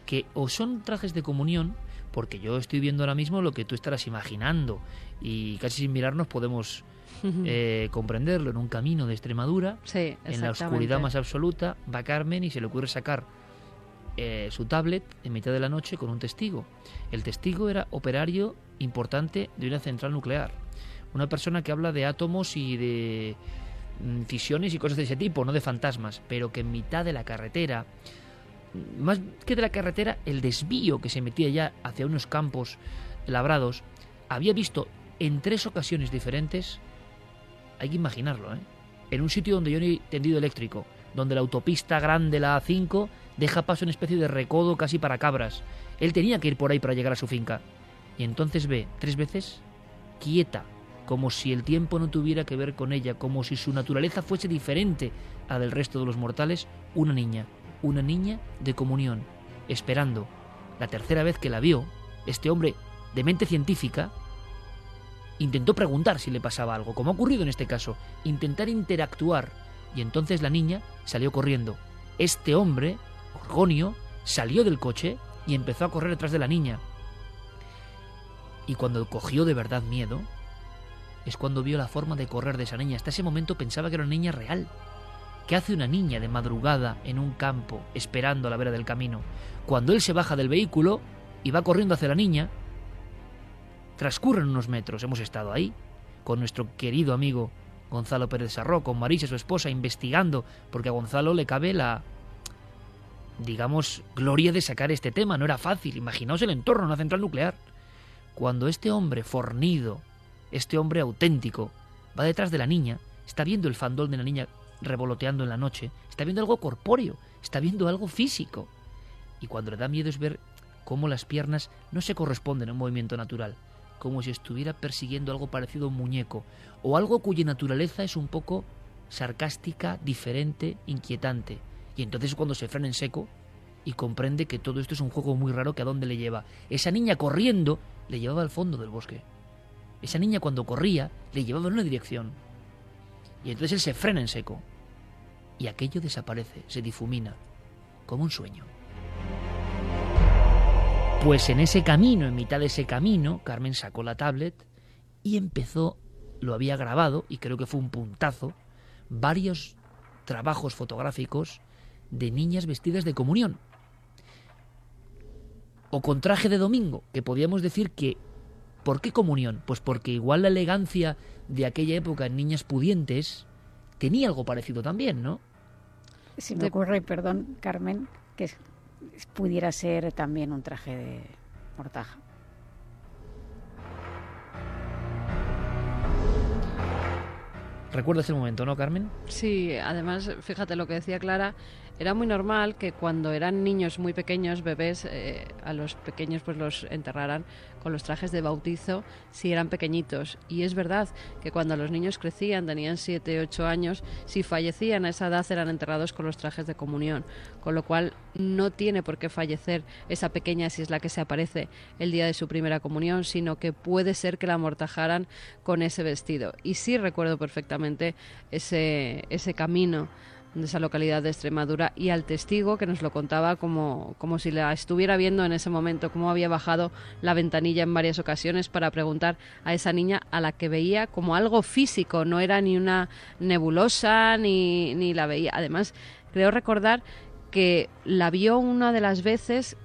que o son trajes de comunión, porque yo estoy viendo ahora mismo lo que tú estarás imaginando y casi sin mirarnos podemos eh, comprenderlo en un camino de Extremadura, en la oscuridad más absoluta, va Carmen y se le ocurre sacar eh, su tablet en mitad de la noche con un testigo. El testigo era operario importante de una central nuclear, una persona que habla de átomos y de mm, fisiones y cosas de ese tipo, no de fantasmas, pero que en mitad de la carretera, más que de la carretera, el desvío que se metía ya hacia unos campos labrados, había visto en tres ocasiones diferentes hay que imaginarlo, ¿eh? En un sitio donde yo no hay tendido eléctrico, donde la autopista grande, la A5, deja paso en especie de recodo casi para cabras. Él tenía que ir por ahí para llegar a su finca. Y entonces ve, tres veces, quieta, como si el tiempo no tuviera que ver con ella, como si su naturaleza fuese diferente a del resto de los mortales, una niña, una niña de comunión, esperando. La tercera vez que la vio, este hombre de mente científica, Intentó preguntar si le pasaba algo, como ha ocurrido en este caso, intentar interactuar, y entonces la niña salió corriendo. Este hombre, Orgonio, salió del coche y empezó a correr detrás de la niña. Y cuando cogió de verdad miedo, es cuando vio la forma de correr de esa niña. Hasta ese momento pensaba que era una niña real. ¿Qué hace una niña de madrugada en un campo esperando a la vera del camino? Cuando él se baja del vehículo y va corriendo hacia la niña, Transcurren unos metros, hemos estado ahí, con nuestro querido amigo Gonzalo Pérez Sarró, con Marisa, su esposa, investigando, porque a Gonzalo le cabe la, digamos, gloria de sacar este tema. No era fácil, imaginaos el entorno, una central nuclear. Cuando este hombre fornido, este hombre auténtico, va detrás de la niña, está viendo el fandol de la niña revoloteando en la noche, está viendo algo corpóreo, está viendo algo físico. Y cuando le da miedo es ver cómo las piernas no se corresponden a un movimiento natural, como si estuviera persiguiendo algo parecido a un muñeco, o algo cuya naturaleza es un poco sarcástica, diferente, inquietante. Y entonces cuando se frena en seco y comprende que todo esto es un juego muy raro que a dónde le lleva. Esa niña corriendo le llevaba al fondo del bosque. Esa niña cuando corría le llevaba en una dirección. Y entonces él se frena en seco. Y aquello desaparece, se difumina, como un sueño. Pues en ese camino, en mitad de ese camino, Carmen sacó la tablet y empezó lo había grabado, y creo que fue un puntazo, varios trabajos fotográficos de niñas vestidas de comunión. O con traje de domingo, que podíamos decir que... ¿Por qué comunión? Pues porque igual la elegancia de aquella época en niñas pudientes tenía algo parecido también, ¿no? Si me ocurre, perdón, Carmen, que pudiera ser también un traje de mortaja. ¿Recuerdas el momento, no, Carmen? Sí, además, fíjate lo que decía Clara, era muy normal que cuando eran niños muy pequeños, bebés, eh, a los pequeños pues los enterraran con los trajes de bautizo si eran pequeñitos. Y es verdad que cuando los niños crecían, tenían 7, 8 años, si fallecían a esa edad eran enterrados con los trajes de comunión. Con lo cual no tiene por qué fallecer esa pequeña si es la que se aparece el día de su primera comunión, sino que puede ser que la amortajaran con ese vestido. Y sí recuerdo perfectamente ese, ese camino de esa localidad de Extremadura y al testigo que nos lo contaba como, como si la estuviera viendo en ese momento, cómo había bajado la ventanilla en varias ocasiones para preguntar a esa niña a la que veía como algo físico, no era ni una nebulosa ni, ni la veía. Además, creo recordar que la vio una de las veces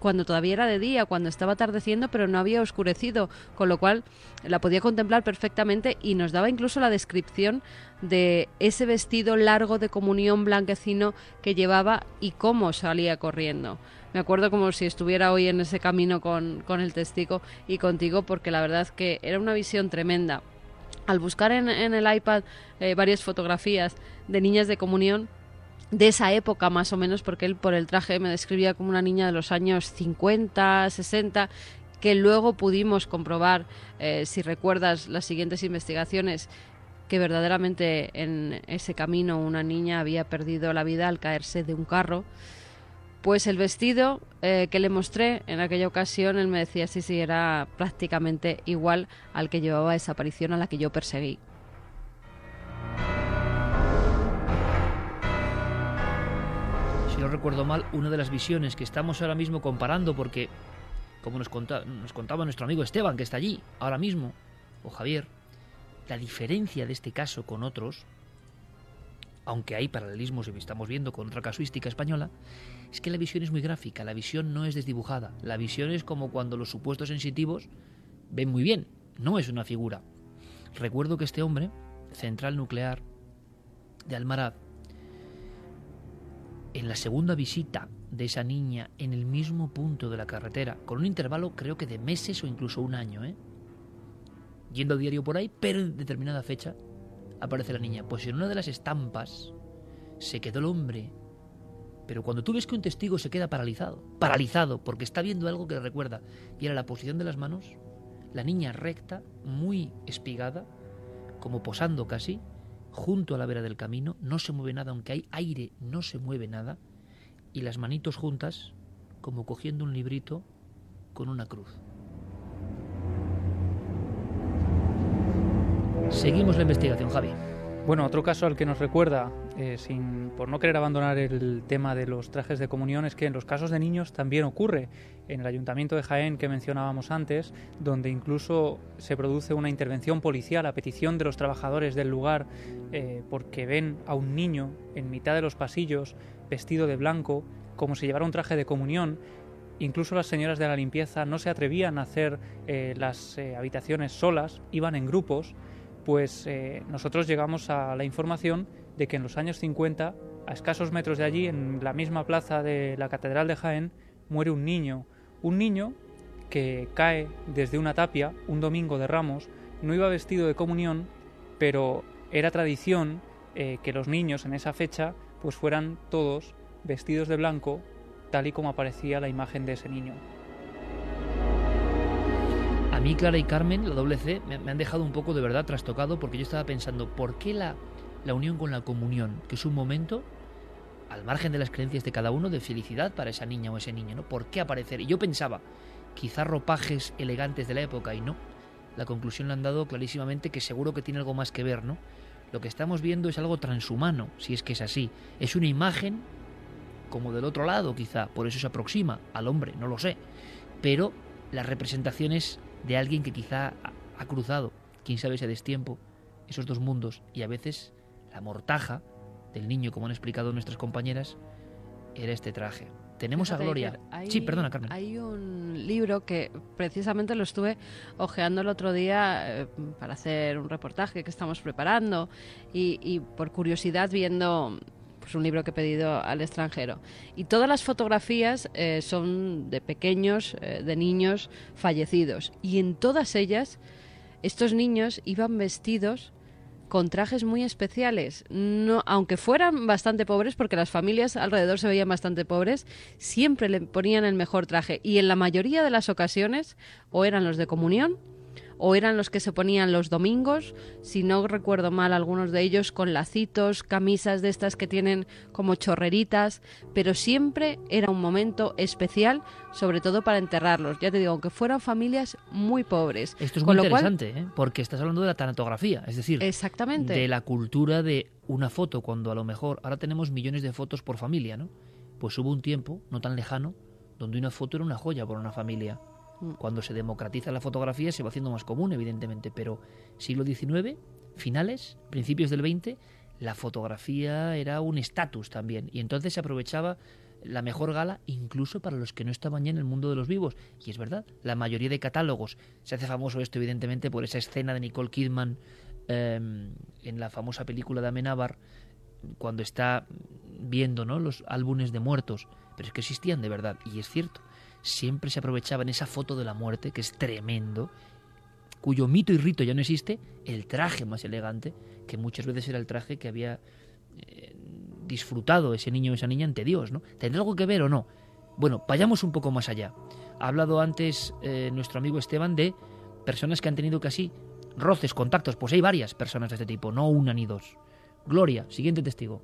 cuando todavía era de día, cuando estaba atardeciendo, pero no había oscurecido, con lo cual la podía contemplar perfectamente y nos daba incluso la descripción de ese vestido largo de comunión blanquecino que llevaba y cómo salía corriendo. Me acuerdo como si estuviera hoy en ese camino con, el testigo y contigo, porque la verdad que era una visión tremenda. Al buscar en, el iPad eh, varias fotografías de niñas de comunión, de esa época más o menos, porque él por el traje me describía como una niña de los años 50, 60, que luego pudimos comprobar, eh, si recuerdas las siguientes investigaciones, que verdaderamente en ese camino una niña había perdido la vida al caerse de un carro. Pues el vestido eh, que le mostré en aquella ocasión, él me decía sí, sí, era prácticamente igual al que llevaba esa aparición a la que yo perseguí. No recuerdo mal, una de las visiones que estamos ahora mismo comparando, porque como nos, nos contaba nuestro amigo Esteban, que está allí ahora mismo, o Javier, la diferencia de este caso con otros, aunque hay paralelismos y estamos viendo con otra casuística española, es que la visión es muy gráfica, la visión no es desdibujada, la visión es como cuando los supuestos sensitivos ven muy bien, no es una figura. Recuerdo que este hombre, central nuclear de Almaraz, en la segunda visita de esa niña en el mismo punto de la carretera, con un intervalo creo que de meses o incluso un año, ¿eh? yendo a diario por ahí, pero en determinada fecha aparece la niña. Pues en una de las estampas se quedó el hombre. Pero cuando tú ves que un testigo se queda paralizado, paralizado, porque está viendo algo que le recuerda, y era la posición de las manos, la niña recta, muy espigada, como posando casi, junto a la vera del camino, no se mueve nada, aunque hay aire, no se mueve nada, y las manitos juntas, como cogiendo un librito con una cruz. Seguimos la investigación, Javi. Bueno, otro caso al que nos recuerda, eh, sin, por no querer abandonar el tema de los trajes de comunión, es que en los casos de niños también ocurre. En el ayuntamiento de Jaén que mencionábamos antes, donde incluso se produce una intervención policial a petición de los trabajadores del lugar eh, porque ven a un niño en mitad de los pasillos vestido de blanco, como si llevara un traje de comunión. Incluso las señoras de la limpieza no se atrevían a hacer eh, las habitaciones solas, iban en grupos pues nosotros llegamos a la información de que en los años 50, a escasos metros de allí, en la misma plaza de la Catedral de Jaén, muere un niño. Un niño que cae desde una tapia un domingo de Ramos, no iba vestido de comunión, pero era tradición eh, que los niños en esa fecha pues fueran todos vestidos de blanco, tal y como aparecía la imagen de ese niño. A mí, Clara y Carmen, la doble C, me, han dejado un poco de verdad trastocado porque yo estaba pensando, ¿por qué la, la unión con la comunión? Que es un momento, al margen de las creencias de cada uno, de felicidad para esa niña o ese niño, ¿no? ¿Por qué aparecer? Y yo pensaba, quizá ropajes elegantes de la época y no. La conclusión le han dado clarísimamente que seguro que tiene algo más que ver, ¿no? Lo que estamos viendo es algo transhumano, si es que es así. Es una imagen como del otro lado, quizá, por eso se aproxima al hombre, no lo sé. Pero las representaciones de alguien que quizá ha cruzado quién sabe ese destiempo, esos dos mundos y a veces la mortaja del niño, como han explicado nuestras compañeras, era este traje. Tenemos a Gloria. Iker, hay- Sí, perdona, Carmen. Hay un libro que precisamente lo estuve ojeando el otro día eh, para hacer un reportaje que estamos preparando y, y por curiosidad viendo pues, un libro que he pedido al extranjero. Y todas las fotografías eh, son de pequeños, eh, de niños fallecidos. Y en todas ellas estos niños iban vestidos con trajes muy especiales. No, aunque fueran bastante pobres, porque las familias alrededor se veían bastante pobres, siempre le ponían el mejor traje. Y en la mayoría de las ocasiones, o eran los de comunión, o eran los que se ponían los domingos, si no recuerdo mal, algunos de ellos con lacitos, camisas de estas que tienen como chorreritas, pero siempre era un momento especial, sobre todo para enterrarlos. Ya te digo, aunque fueran familias muy pobres. Esto es Con muy lo cual- interesante, ¿eh? porque estás hablando de la tanatografía, es decir, Exactamente. de la cultura de una foto, cuando a lo mejor ahora tenemos millones de fotos por familia, ¿no? Pues hubo un tiempo, no tan lejano, donde una foto era una joya por una familia. Mm. Cuando se democratiza la fotografía se va haciendo más común, evidentemente, pero siglo XIX, finales, principios del XX, la fotografía era un estatus también. Y entonces se aprovechaba la mejor gala incluso para los que no estaban ya en el mundo de los vivos. Y es verdad, la mayoría de catálogos, se hace famoso esto evidentemente por esa escena de Nicole Kidman eh, en la famosa película de Amenábar, cuando está viendo ¿no? los álbumes de muertos, pero es que existían de verdad, y es cierto, siempre se aprovechaba en esa foto de la muerte, que es tremendo, cuyo mito y rito ya no existe, el traje más elegante, que muchas veces era el traje que había eh, disfrutado ese niño o esa niña ante Dios, ¿no? ¿Tendrá algo que ver o no? Bueno, vayamos un poco más allá. Ha hablado antes eh, nuestro amigo Esteban de personas que han tenido casi roces, contactos. Pues hay varias personas de este tipo, no una ni dos. Gloria, siguiente testigo.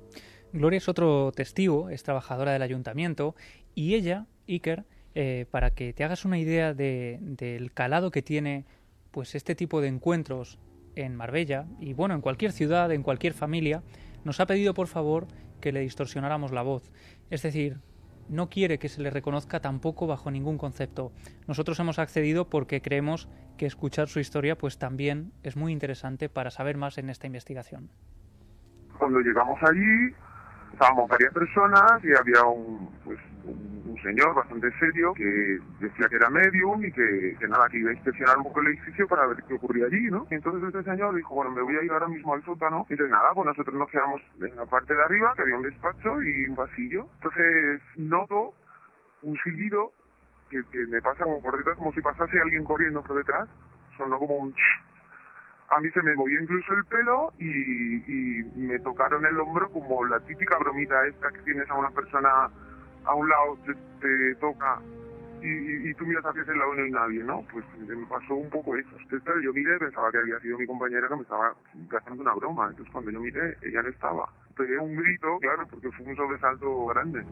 Gloria es otro testigo, es trabajadora del ayuntamiento y ella, Iker, eh, para que te hagas una idea de- del calado que tiene pues este tipo de encuentros en Marbella y bueno, en cualquier ciudad, en cualquier familia, nos ha pedido por favor que le distorsionáramos la voz. Es decir, no quiere que se le reconozca tampoco bajo ningún concepto. Nosotros hemos accedido porque creemos que escuchar su historia pues también es muy interesante para saber más en esta investigación. Cuando llegamos allí, estábamos varias personas y había un, pues, un, señor bastante serio que decía que era medium y que, que nada, que iba a inspeccionar un poco el edificio para ver qué ocurría allí, ¿no? Entonces este señor dijo, bueno, me voy a ir ahora mismo al sótano. Y entonces nada, pues nosotros nos quedamos en la parte de arriba, que había un despacho y un pasillo. Entonces noto un silbido que, que me pasa como por detrás, como si pasase alguien corriendo por detrás. Sonó como un... A mí se me movió incluso el pelo y, y me tocaron el hombro como la típica bromita esta que tienes a una persona a un lado, te, toca y, tú miras hacia ese lado y no hay nadie, ¿no? Pues me pasó un poco eso. Entonces, yo miré, pensaba que había sido mi compañera que me estaba gastando una broma. Entonces cuando yo miré, ella no estaba. Pegué un grito, claro, porque fue un sobresalto grande.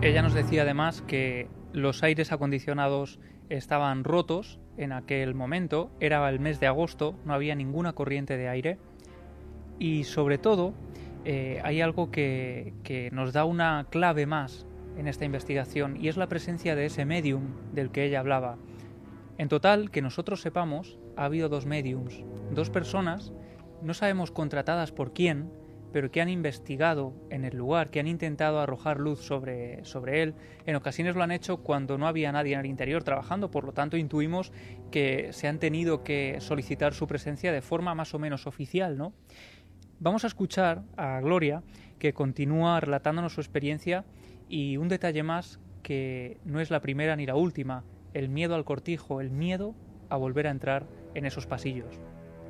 Ella nos decía además que los aires acondicionados estaban rotos en aquel momento, era el mes de agosto, no había ninguna corriente de aire y sobre todo eh, hay algo que, que nos da una clave más en esta investigación y es la presencia de ese medium del que ella hablaba. En total, que nosotros sepamos, ha habido dos mediums, dos personas, no sabemos contratadas por quién, pero que han investigado en el lugar, que han intentado arrojar luz sobre, sobre él. En ocasiones lo han hecho cuando no había nadie en el interior trabajando, por lo tanto intuimos que se han tenido que solicitar su presencia de forma más o menos oficial, ¿no? Vamos a escuchar a Gloria, que continúa relatándonos su experiencia y un detalle más que no es la primera ni la última, el miedo al cortijo, el miedo a volver a entrar en esos pasillos.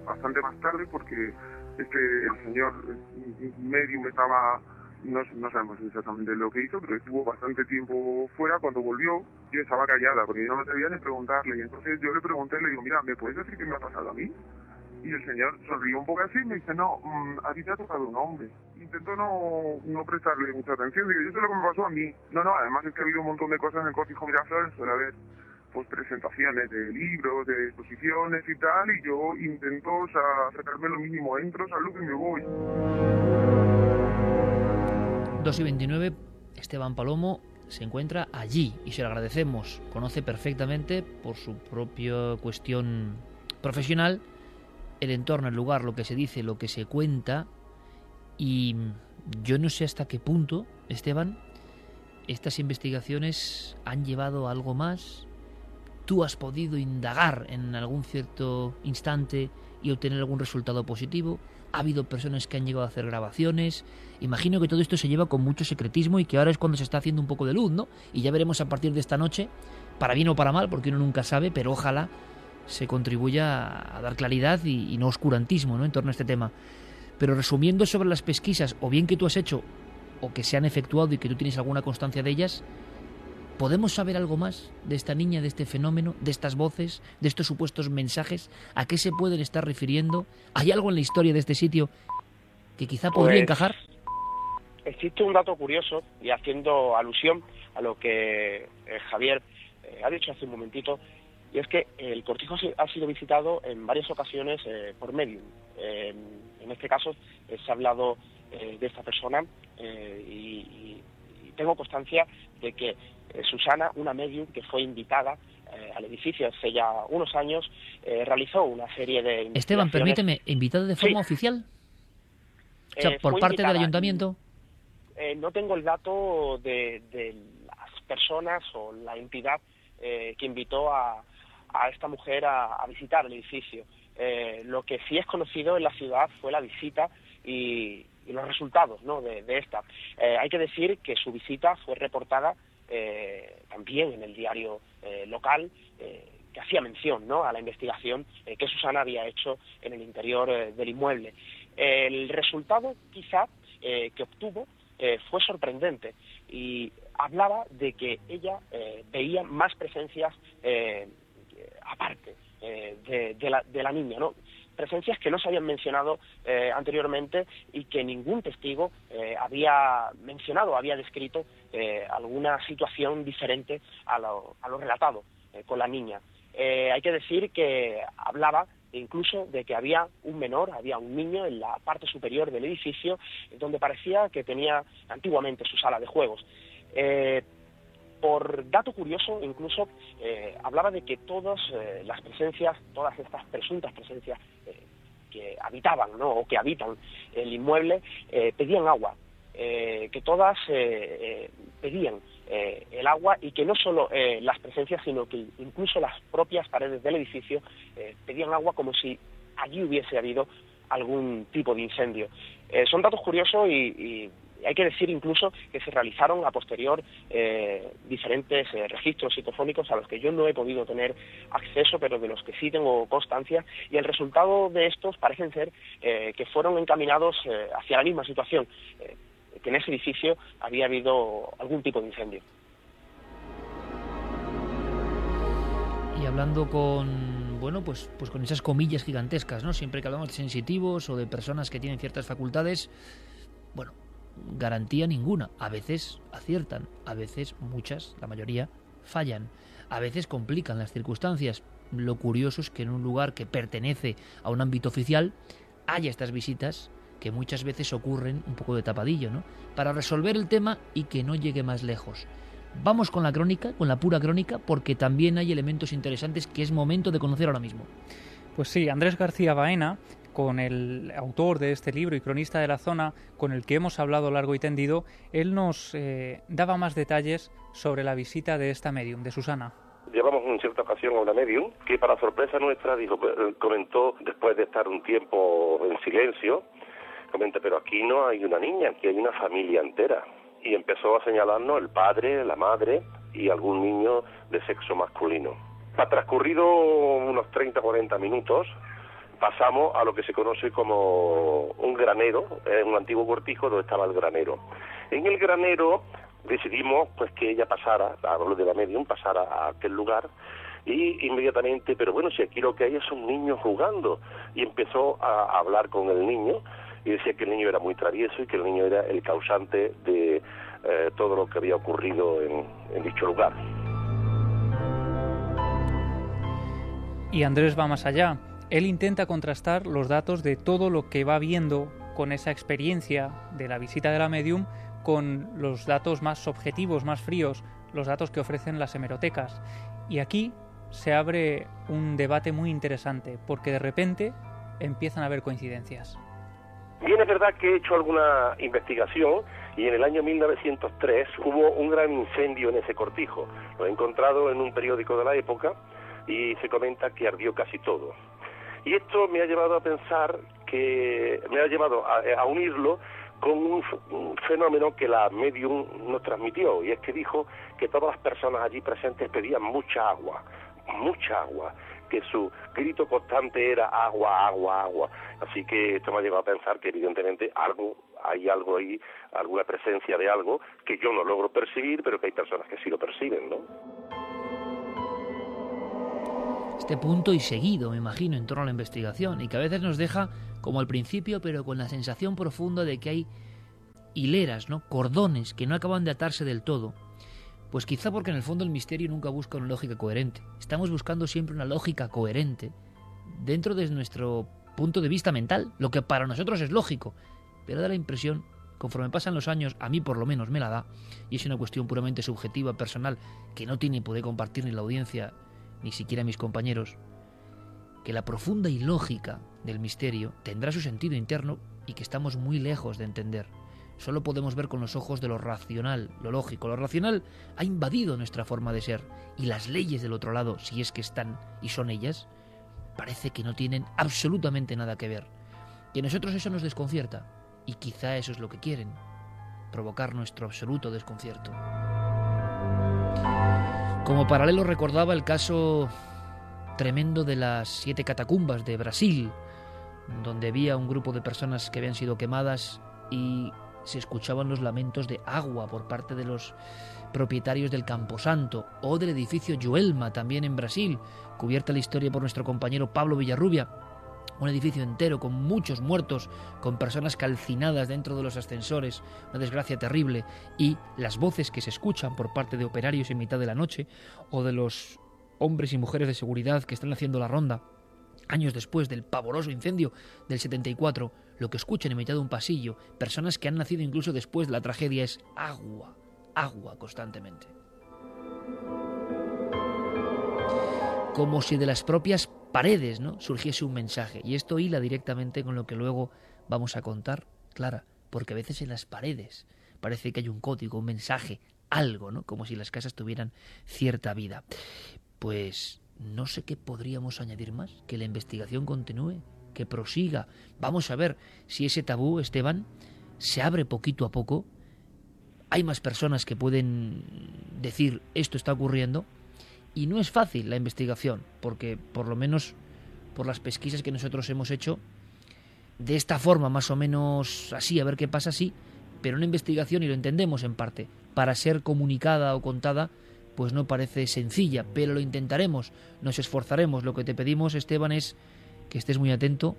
Bastante más tarde porque este el señor medium estaba no, no sabemos exactamente lo que hizo pero estuvo bastante tiempo fuera. Cuando volvió yo estaba callada porque yo no me atrevía ni preguntarle. Y entonces yo le pregunté le digo mira me puedes decir qué me ha pasado a mí y el señor sonrió un poco así y me dice no mmm, a ti te ha tocado un hombre intento no, no prestarle mucha atención digo yo sé lo que me pasó a mí no no además es que ha habido un montón de cosas en el Cortijo Miraflores suele haber pues presentaciones de libros, de exposiciones y tal, y yo intento o sea, sacarme lo mínimo, entro, salgo y me voy. 2 y 29, Esteban Palomo, se encuentra allí y se lo agradecemos. Conoce perfectamente, por su propia cuestión profesional, el entorno, el lugar, lo que se dice, lo que se cuenta. Y yo no sé hasta qué punto, Esteban, estas investigaciones han llevado a algo más. Tú has podido indagar en algún cierto instante y obtener algún resultado positivo. Ha habido personas que han llegado a hacer grabaciones. Imagino que todo esto se lleva con mucho secretismo y que ahora es cuando se está haciendo un poco de luz, ¿no? Y ya veremos a partir de esta noche, para bien o para mal, porque uno nunca sabe, pero ojalá se contribuya a dar claridad y, no oscurantismo ¿no? en torno a este tema. Pero resumiendo sobre las pesquisas, o bien que tú has hecho, o que se han efectuado y que tú tienes alguna constancia de ellas, ¿podemos saber algo más de esta niña, de este fenómeno, de estas voces, de estos supuestos mensajes? ¿A qué se pueden estar refiriendo? ¿Hay algo en la historia de este sitio que quizá podría Pues, encajar? Existe un dato curioso y haciendo alusión a lo que eh, Javier eh, ha dicho hace un momentito, y es que el cortijo ha sido visitado en varias ocasiones eh, por medium. Eh, en este caso eh, se ha hablado eh, de esta persona eh, y, y- tengo constancia de que Susana, una medium que fue invitada al edificio hace ya unos años, eh, realizó una serie de... Esteban, permíteme, ¿invitado de forma oficial? O sea, por parte del ayuntamiento. Eh, no tengo el dato de, de las personas o la entidad eh, que invitó a, a esta mujer a, visitar el edificio. Eh, lo que sí es conocido en la ciudad fue la visita y, los resultados ¿no? de, esta. Eh, hay que decir que su visita fue reportada eh, también en el diario local, que hacía mención ¿no? a la investigación que Susana había hecho en el interior del inmueble. El resultado quizá que obtuvo fue sorprendente y hablaba de que ella veía más presencias aparte eh, de, la, de la niña, ¿no? Presencias que no se habían mencionado eh, anteriormente y que ningún testigo eh, había mencionado, había descrito alguna situación diferente a lo, a lo relatado con la niña. Hay que decir que hablaba incluso de que había un menor, había un niño en la parte superior del edificio donde parecía que tenía antiguamente su sala de juegos. Por dato curioso, incluso eh, hablaba de que todas eh, las presencias, todas estas presuntas presencias eh, que habitaban ¿no? o que habitan el inmueble, pedían agua, que todas pedían el agua y que no solo las presencias, sino que incluso las propias paredes del edificio pedían agua como si allí hubiese habido algún tipo de incendio. Son datos curiosos y, y hay que decir incluso que se realizaron a posterior eh, diferentes eh, registros psicofónicos a los que yo no he podido tener acceso, pero de los que sí tengo constancia, y el resultado de estos parecen ser eh, que fueron encaminados hacia la misma situación, que en ese edificio había habido algún tipo de incendio. Y hablando con, bueno, pues, pues con esas comillas gigantescas, ¿no? Siempre que hablamos de sensitivos o de personas que tienen ciertas facultades, bueno, garantía ninguna. A veces aciertan, a veces muchas, la mayoría, fallan. A veces complican las circunstancias. Lo curioso es que en un lugar que pertenece a un ámbito oficial haya estas visitas que muchas veces ocurren un poco de tapadillo, ¿no? Para resolver el tema y que no llegue más lejos. Vamos con la crónica, con la pura crónica, porque también hay elementos interesantes que es momento de conocer ahora mismo. Pues sí, Andrés García Baena, con el autor de este libro y cronista de la zona, con el que hemos hablado largo y tendido, él nos eh, daba más detalles sobre la visita de esta medium, de Susana. Llevamos en cierta ocasión a una medium que para sorpresa nuestra dijo, eh, comentó después de estar un tiempo en silencio, comenta, pero aquí no hay una niña, aquí hay una familia entera. Y empezó a señalarnos el padre, la madre y algún niño de sexo masculino. Ha transcurrido unos 30 40 minutos, pasamos a lo que se conoce como un granero, un antiguo cortijo donde estaba el granero. En el granero decidimos pues que ella pasara, hablo de la medium, pasara a aquel lugar y inmediatamente, pero bueno, si aquí lo que hay es un niño jugando y empezó a hablar con el niño y decía que el niño era muy travieso y que el niño era el causante de eh, todo lo que había ocurrido en, en dicho lugar. Y Andrés va más allá. Él intenta contrastar los datos de todo lo que va viendo con esa experiencia de la visita de la medium con los datos más objetivos, más fríos, los datos que ofrecen las hemerotecas. Y aquí se abre un debate muy interesante, porque de repente empiezan a haber coincidencias. Bien, es verdad que he hecho alguna investigación y en el año 1903 hubo un gran incendio en ese cortijo. Lo he encontrado en un periódico de la época y se comenta que ardió casi todo. Y esto me ha llevado a pensar que, me ha llevado a, unirlo con un, un, fenómeno que la medium nos transmitió, y es que dijo que todas las personas allí presentes pedían mucha agua, mucha agua, que su grito constante era agua, agua, agua. Así que esto me ha llevado a pensar que evidentemente algo, hay algo ahí, alguna presencia de algo que yo no logro percibir, pero que hay personas que sí lo perciben, ¿no? Este punto y seguido, me imagino, en torno a la investigación, y que a veces nos deja como al principio, pero con la sensación profunda de que hay hileras, ¿no? cordones que no acaban de atarse del todo pues quizá porque en el fondo el misterio nunca busca una lógica coherente. Estamos buscando siempre una lógica coherente dentro de nuestro punto de vista mental, lo que para nosotros es lógico, pero da la impresión, conforme pasan los años, a mí por lo menos me la da, y es una cuestión puramente subjetiva, personal, que no tiene poder compartir ni la audiencia, ni siquiera mis compañeros, que la profunda ilógica del misterio tendrá su sentido interno y que estamos muy lejos de entender solo podemos ver con los ojos de lo racional, lo lógico. Lo racional ha invadido nuestra forma de ser y las leyes del otro lado, si es que están y son ellas, parece que no tienen absolutamente nada que ver. Y a nosotros eso nos desconcierta y quizá eso es lo que quieren, provocar nuestro absoluto desconcierto. Como paralelo recordaba el caso tremendo de las siete catacumbas de Brasil, donde había un grupo de personas que habían sido quemadas y se escuchaban los lamentos de agua por parte de los propietarios del Camposanto o del edificio Joelma, también en Brasil, cubierta la historia por nuestro compañero Pablo Villarrubia. Un edificio entero con muchos muertos, con personas calcinadas dentro de los ascensores, una desgracia terrible, y las voces que se escuchan por parte de operarios en mitad de la noche o de los hombres y mujeres de seguridad que están haciendo la ronda. Años después del pavoroso incendio del 74, lo que escuchan en mitad de un pasillo, personas que han nacido incluso después de la tragedia, es agua, agua constantemente. Como si de las propias paredes ¿no? surgiese un mensaje. Y esto hila directamente con lo que luego vamos a contar, Clara, porque a veces en las paredes parece que hay un código, un mensaje, algo, ¿no? Como si las casas tuvieran cierta vida. Pues no sé qué podríamos añadir más, que la investigación continúe, que prosiga. Vamos a ver si ese tabú, Esteban, se abre poquito a poco. Hay más personas que pueden decir esto está ocurriendo. Y no es fácil la investigación, porque por lo menos por las pesquisas que nosotros hemos hecho, de esta forma más o menos así, a ver qué pasa así, pero una investigación, y lo entendemos en parte, para ser comunicada o contada, pues no parece sencilla, pero lo intentaremos, nos esforzaremos. Lo que te pedimos, Esteban, es que estés muy atento,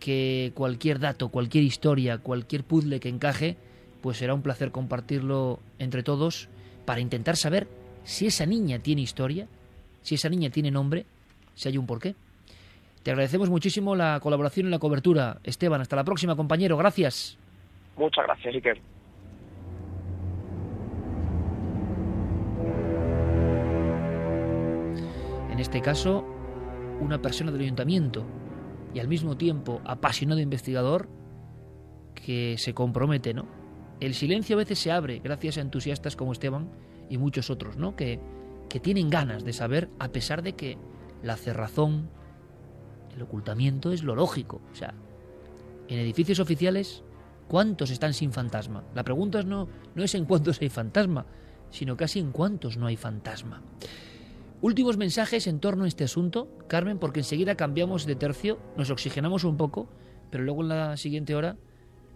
que cualquier dato, cualquier historia, cualquier puzzle que encaje, pues será un placer compartirlo entre todos para intentar saber si esa niña tiene historia, si esa niña tiene nombre, si hay un porqué. Te agradecemos muchísimo la colaboración en la cobertura, Esteban. Hasta la próxima, compañero. Gracias. Muchas gracias, Iker. En este caso, una persona del ayuntamiento y al mismo tiempo apasionado investigador que se compromete, ¿no? El silencio a veces se abre gracias a entusiastas como Esteban y muchos otros, ¿no? Que, que tienen ganas de saber a pesar de que la cerrazón, el ocultamiento es lo lógico. O sea, en edificios oficiales, ¿cuántos están sin fantasma? La pregunta no, no es en cuántos hay fantasma, sino casi en cuántos no hay fantasma. Últimos mensajes en torno a este asunto, Carmen, porque enseguida cambiamos de tercio, nos oxigenamos un poco, pero luego en la siguiente hora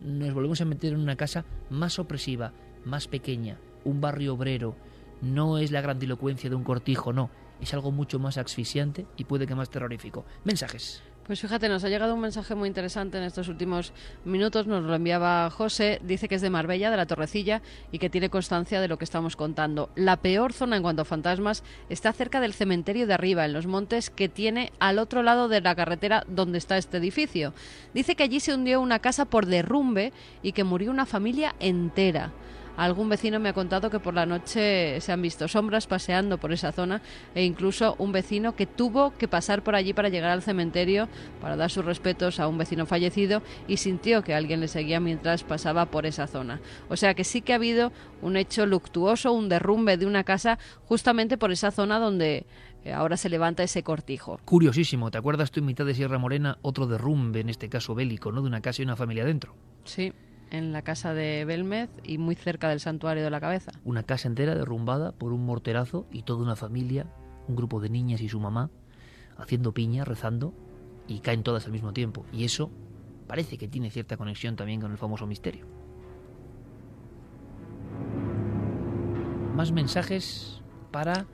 nos volvemos a meter en una casa más opresiva, más pequeña, un barrio obrero. No es la grandilocuencia de un cortijo, no. Es algo mucho más asfixiante y puede que más terrorífico. Mensajes. Pues fíjate, nos ha llegado un mensaje muy interesante en estos últimos minutos, nos lo enviaba José, dice que es de Marbella, de la Torrecilla, y que tiene constancia de lo que estamos contando. La peor zona en cuanto a fantasmas está cerca del cementerio de arriba, en los montes que tiene al otro lado de la carretera donde está este edificio. Dice que allí se hundió una casa por derrumbe y que murió una familia entera. Algún vecino me ha contado que por la noche se han visto sombras paseando por esa zona e incluso un vecino que tuvo que pasar por allí para llegar al cementerio para dar sus respetos a un vecino fallecido y sintió que alguien le seguía mientras pasaba por esa zona. O sea que sí que ha habido un hecho luctuoso, un derrumbe de una casa justamente por esa zona donde eh, ahora se levanta ese cortijo. Curiosísimo, ¿te acuerdas tú en mitad de Sierra Morena otro derrumbe, en este caso bélico, ¿no? De una casa y una familia dentro. Sí, en la casa de Belmez y muy cerca del santuario de la cabeza. Una casa entera derrumbada por un morterazo y toda una familia, un grupo de niñas y su mamá, haciendo piña, rezando, y caen todas al mismo tiempo. Y eso parece que tiene cierta conexión también con el famoso misterio. Más mensajes para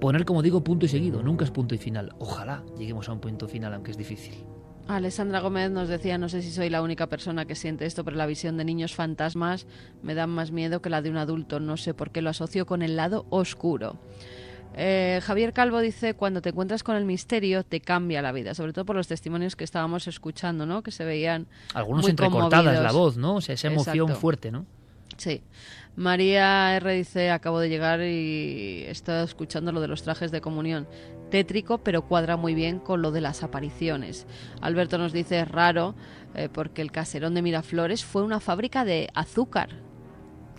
poner, como digo, punto y seguido. Nunca es punto y final. Ojalá lleguemos a un punto final, aunque es difícil. Alessandra Gómez nos decía, no sé si soy la única persona que siente esto, pero la visión de niños fantasmas me da más miedo que la de un adulto. No sé por qué lo asocio con el lado oscuro. Eh, Javier Calvo dice, cuando te encuentras con el misterio, te cambia la vida, sobre todo por los testimonios que estábamos escuchando, ¿no? Que se veían Algunos muy entrecortadas la voz, ¿no? O sea, esa emoción Exacto. fuerte, ¿no? Sí. María R. dice, acabo de llegar y estoy escuchando lo de los trajes de comunión. Tétrico, pero cuadra muy bien con lo de las apariciones. Alberto nos dice, es raro, eh, porque el caserón de Miraflores fue una fábrica de azúcar.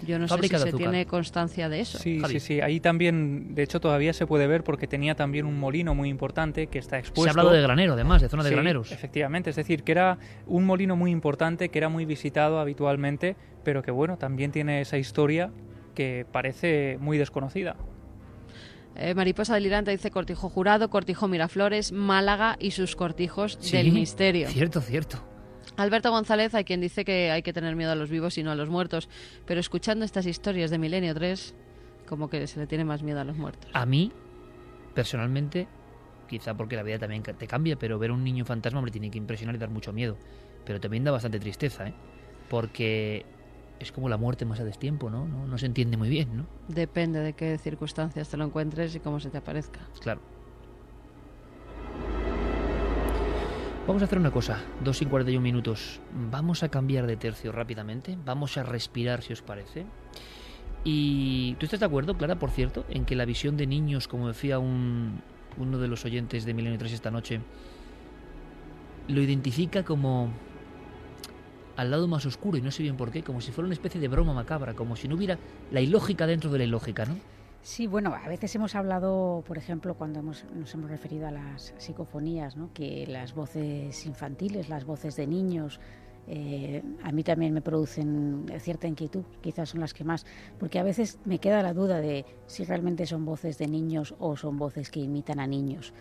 Yo no Fábrica sé si se azúcar. tiene constancia de eso. Sí, Javi. sí, sí. Ahí también, de hecho, todavía se puede ver porque tenía también un molino muy importante que está expuesto. Se ha hablado de granero, además, de zona de Sí, graneros. Efectivamente, es decir, que era un molino muy importante, que era muy visitado habitualmente, pero que bueno, también tiene esa historia que parece muy desconocida. Eh, Mariposa Delirante dice Cortijo Jurado, Cortijo Miraflores, Málaga y sus cortijos Sí, del misterio. Cierto, cierto. Alberto González, hay quien dice que hay que tener miedo a los vivos y no a los muertos, pero escuchando estas historias de Milenio 3, como que se le tiene más miedo a los muertos. A mí, personalmente, quizá porque la vida también te cambia, pero ver un niño fantasma me tiene que impresionar y dar mucho miedo. Pero también da bastante tristeza, ¿eh? Porque es como la muerte más a destiempo, ¿no? No, no se entiende muy bien, ¿no? Depende de qué circunstancias te lo encuentres y cómo se te aparezca. Claro. Vamos a hacer una cosa, 2 y 41 minutos. Vamos a cambiar de tercio rápidamente. Vamos a respirar, si os parece. Y tú estás de acuerdo, Clara, por cierto, en que la visión de niños, como decía un, uno de los oyentes de Milenio 3 esta noche, lo identifica como al lado más oscuro y no sé bien por qué, como si fuera una especie de broma macabra, como si no hubiera la ilógica dentro de la ilógica, ¿no? Sí, bueno, a veces hemos hablado, por ejemplo, cuando hemos, nos hemos referido a las psicofonías, ¿no? que las voces infantiles, las voces de niños, eh, a mí también me producen cierta inquietud, quizás son las que más, porque a veces me queda la duda de si realmente son voces de niños o son voces que imitan a niños.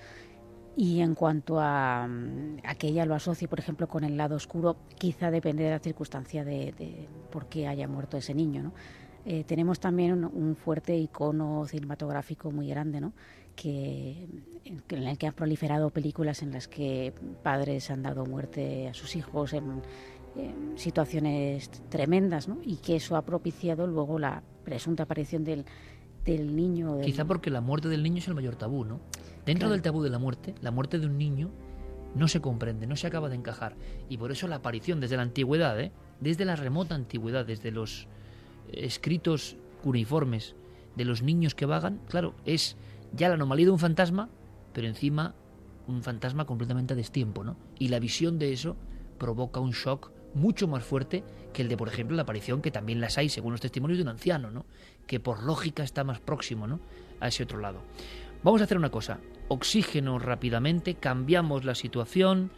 Y en cuanto a, mm, a que ella lo asocie, por ejemplo, con el lado oscuro, quizá depende de la circunstancia de, de por qué haya muerto ese niño, ¿no? Eh, tenemos también un, fuerte icono cinematográfico muy grande, ¿no? que, en el que han proliferado películas en las que padres han dado muerte a sus hijos en, en situaciones tremendas, ¿no? y que eso ha propiciado luego la presunta aparición del, del niño. Quizá porque la muerte del niño es el mayor tabú, ¿no? Dentro Claro. del tabú de la muerte, la muerte de un niño no se comprende, no se acaba de encajar. Y por eso la aparición desde la antigüedad, ¿eh? desde la remota antigüedad, desde los eh, escritos cuneiformes de los niños que vagan, claro, es ya la anomalía de un fantasma, pero encima un fantasma completamente a destiempo, ¿no? Y la visión de eso provoca un shock mucho más fuerte que el de, por ejemplo, la aparición, que también las hay, según los testimonios de un anciano, ¿no? Que por lógica está más próximo, ¿no? A ese otro lado. Vamos a hacer una cosa. Oxígeno rápidamente, cambiamos la situación,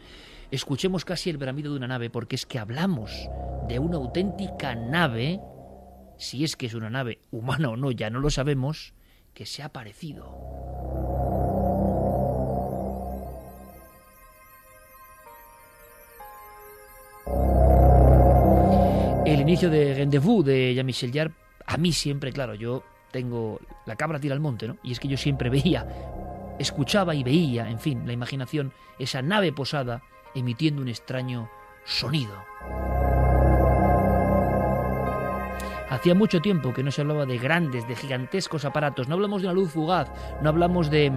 escuchemos casi el bramido de una nave, porque es que hablamos de una auténtica nave, si es que es una nave humana o no, ya no lo sabemos, que se ha aparecido. El inicio de Rendezvous de Jean-Michel Jarre, a mí siempre, claro, yo tengo la cabra tira al monte, ¿no? Y es que yo siempre veía, escuchaba y veía, en fin, la imaginación, esa nave posada emitiendo un extraño sonido. Hacía mucho tiempo que no se hablaba de grandes, de gigantescos aparatos. No hablamos de una luz fugaz, no hablamos de,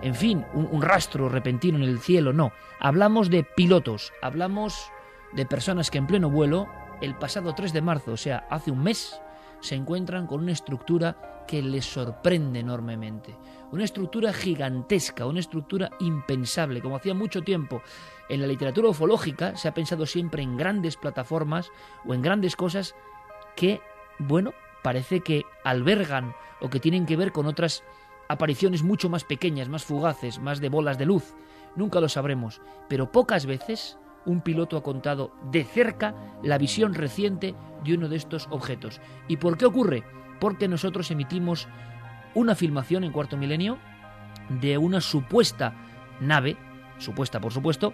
en fin, un, rastro repentino en el cielo, no. Hablamos de pilotos, hablamos de personas que en pleno vuelo, el pasado 3 de marzo, o sea, hace un mes, se encuentran con una estructura que les sorprende enormemente. Una estructura gigantesca, una estructura impensable, como hacía mucho tiempo. En la literatura ufológica se ha pensado siempre en grandes plataformas o en grandes cosas que, bueno, parece que albergan o que tienen que ver con otras apariciones mucho más pequeñas, más fugaces, más de bolas de luz. Nunca lo sabremos, pero pocas veces un piloto ha contado de cerca la visión reciente de uno de estos objetos. ¿Y por qué ocurre? Porque nosotros emitimos una filmación en cuarto milenio de una supuesta nave, supuesta por supuesto,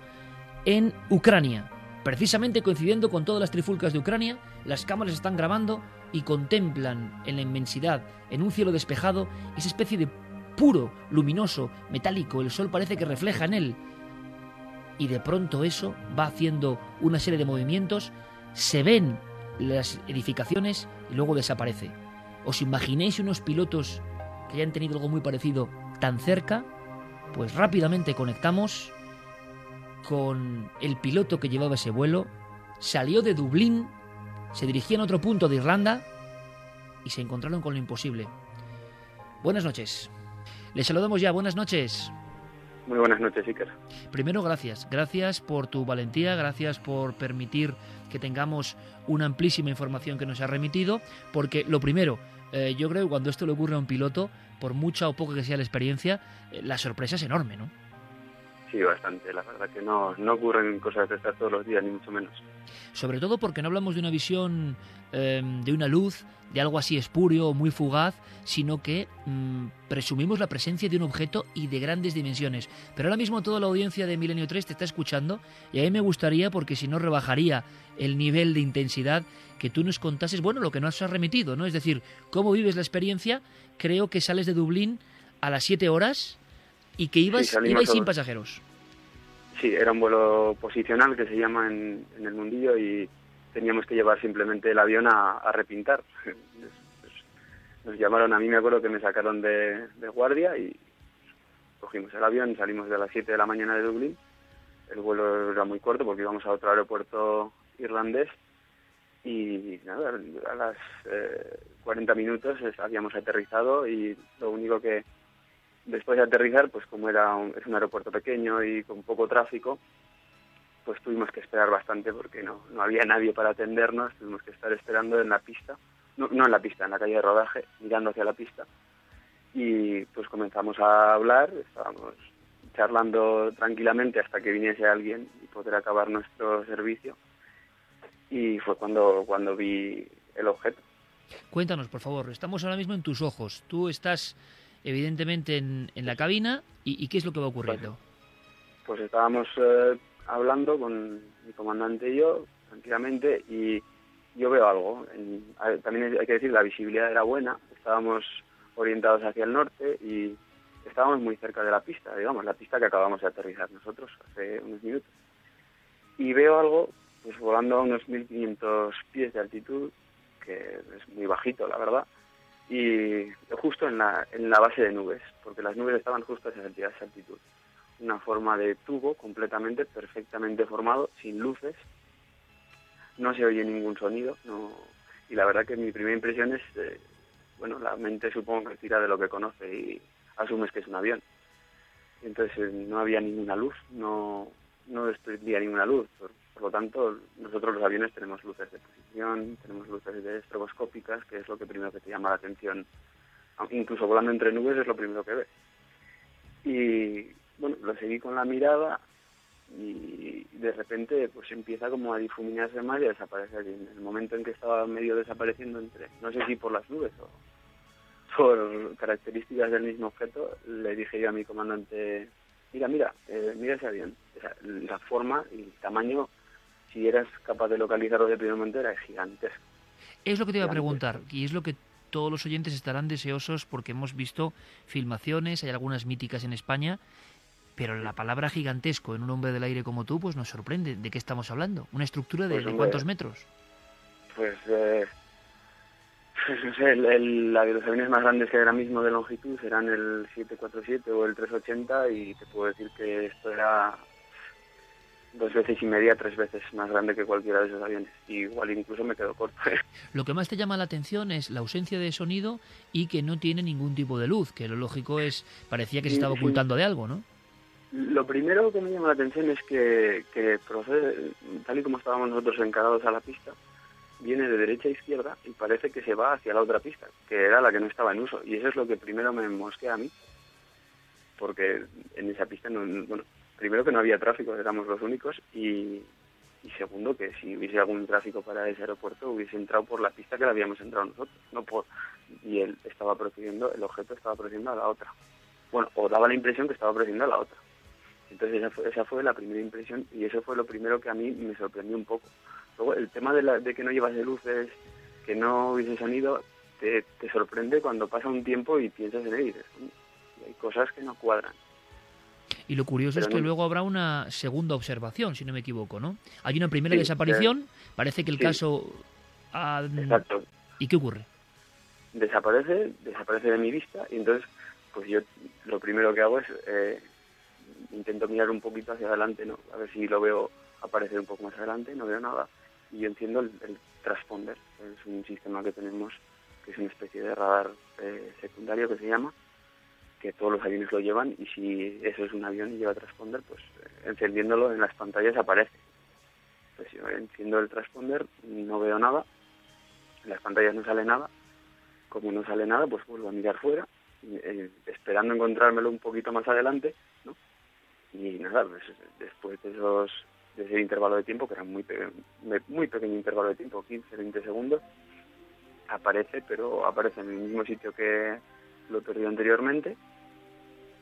en Ucrania. Precisamente coincidiendo con todas las trifulcas de Ucrania, las cámaras están grabando y contemplan en la inmensidad, en un cielo despejado, esa especie de puro, luminoso, metálico, el sol parece que refleja en él. Y de pronto eso va haciendo una serie de movimientos, se ven las edificaciones y luego desaparece. ¿Os imaginéis unos pilotos que hayan tenido algo muy parecido tan cerca? Pues rápidamente conectamos con el piloto que llevaba ese vuelo, salió de Dublín, se dirigía a otro punto de Irlanda y se encontraron con lo imposible. Buenas noches. Les saludamos ya, buenas noches. Muy buenas noches, Iker. Primero, gracias. Gracias por tu valentía, gracias por permitir que tengamos una amplísima información que nos ha remitido, porque lo primero, eh, yo creo que cuando esto le ocurre a un piloto, por mucha o poca que sea la experiencia, eh, la sorpresa es enorme, ¿no? Sí, bastante. La verdad que no, no ocurren cosas de estas todos los días, ni mucho menos. Sobre todo porque no hablamos de una visión eh, de una luz, de algo así espurio muy fugaz, sino que mm, presumimos la presencia de un objeto y de grandes dimensiones. Pero ahora mismo toda la audiencia de Milenio 3 te está escuchando y a mí me gustaría, porque si no rebajaría el nivel de intensidad, que tú nos contases, bueno, lo que nos has remitido, ¿no? Es decir, cómo vives la experiencia. Creo que sales de Dublín a las 7 horas y que ibas, ibais sin pasajeros. Sí, era un vuelo posicional que se llama en, el mundillo y teníamos que llevar simplemente el avión a, repintar. Nos llamaron, a mí me acuerdo que me sacaron de, guardia y cogimos el avión, salimos de las 7 de la mañana de Dublín. El vuelo era muy corto porque íbamos a otro aeropuerto irlandés y nada, a las 40 eh, minutos habíamos aterrizado y lo único que después de aterrizar, pues como era un, es un aeropuerto pequeño y con poco tráfico, pues tuvimos que esperar bastante porque no, no había nadie para atendernos, tuvimos que estar esperando en la pista, no, no en la pista, en la calle de rodaje, mirando hacia la pista. Y pues comenzamos a hablar, estábamos charlando tranquilamente hasta que viniese alguien y poder acabar nuestro servicio. Y fue cuando, cuando vi el objeto. Cuéntanos, por favor, estamos ahora mismo en tus ojos. Tú estás evidentemente en, en la cabina y, qué es lo que va ocurriendo. Pues, estábamos eh, hablando con mi comandante y yo tranquilamente y yo veo algo. también hay que decir, la visibilidad era buena, estábamos orientados hacia el norte y estábamos muy cerca de la pista, digamos, la pista que acabamos de aterrizar nosotros hace unos minutos. Y veo algo, pues volando a unos 1500 pies de altitud, que es muy bajito, la verdad, y justo en la, en la base de nubes, porque las nubes estaban justo a esa, altitud. Una forma de tubo completamente, perfectamente formado, sin luces, no se oye ningún sonido, no, y la verdad que mi primera impresión es, eh, bueno, la mente supongo que tira de lo que conoce y asumes que es un avión. Entonces eh, no había ninguna luz, no, no destruiría ninguna luz, lo tanto, nosotros los aviones tenemos luces de posición, tenemos luces de estroboscópicas, que es lo que primero que te llama la atención. Incluso volando entre nubes es lo primero que ves. Y bueno, lo seguí con la mirada y de repente pues empieza como a difuminarse más y a desaparecer. Y en el momento en que estaba medio desapareciendo entre, no sé si por las nubes o por características del mismo objeto, le dije yo a mi comandante, mira, mira, eh, mira ese avión. la forma y el tamaño si eras capaz de localizarlo de primer momento, era gigantesco. Es lo que te iba a preguntar, y es lo que todos los oyentes estarán deseosos porque hemos visto filmaciones, hay algunas míticas en España, pero la palabra gigantesco en un hombre del aire como tú, pues nos sorprende. ¿De qué estamos hablando? ¿Una estructura de, pues, cuántos metros? Pues, eh, no sé, el, la de los aviones más grandes que ahora mismo de longitud serán el 747 o el 380 y te puedo decir que esto era dos veces y media, tres veces más grande que cualquiera de esos aviones. Y igual incluso me quedo corto. Lo que más te llama la atención es la ausencia de sonido y que no tiene ningún tipo de luz, que lo lógico es, parecía que se estaba ocultando de algo, ¿no? Lo primero que me llama la atención es que, que procede, tal y como estábamos nosotros encarados a la pista, viene de derecha a izquierda y parece que se va hacia la otra pista, que era la que no estaba en uso. Y eso es lo que primero me mosquea a mí, porque en esa pista, no, no- bueno, primero que no había tráfico, éramos los únicos, y, segundo que si hubiese algún tráfico para ese aeropuerto hubiese entrado por la pista que la habíamos entrado nosotros, no por y él estaba procediendo, el objeto estaba procediendo a la otra. Bueno, o daba la impresión que estaba procediendo a la otra. Entonces esa fue, esa fue la primera impresión y eso fue lo primero que a mí me sorprendió un poco. Luego el tema de, la- de que no llevase luces, que no hubiese sonido, te, te sorprende cuando pasa un tiempo y piensas en él y dices, "Coño, hay cosas que no cuadran. Y lo curioso es que no- luego habrá una segunda observación, si no me equivoco, ¿no? Hay una primera Sí, desaparición, parece que el sí. caso... Exacto. ¿Y qué ocurre? desaparece, desaparece de mi vista y entonces pues yo lo primero que hago es eh, intento mirar un poquito hacia adelante, ¿no? A ver si lo veo aparecer un poco más adelante, no veo nada y yo enciendo el, el transponder, es un sistema que tenemos que es una especie de radar eh, secundario que se llama, que todos los aviones lo llevan y si eso es un avión y lleva transponder, pues eh, encendiéndolo en las pantallas aparece. Pues yo enciendo el transponder, no veo nada, en las pantallas no sale nada como no sale nada, pues vuelvo a mirar fuera, eh, esperando encontrármelo un poquito más adelante, ¿no? Y nada, pues después de esos de ese intervalo de tiempo, que era muy pe- muy pequeño intervalo de tiempo, 15, 20 segundos, aparece, pero aparece en el mismo sitio que lo perdió anteriormente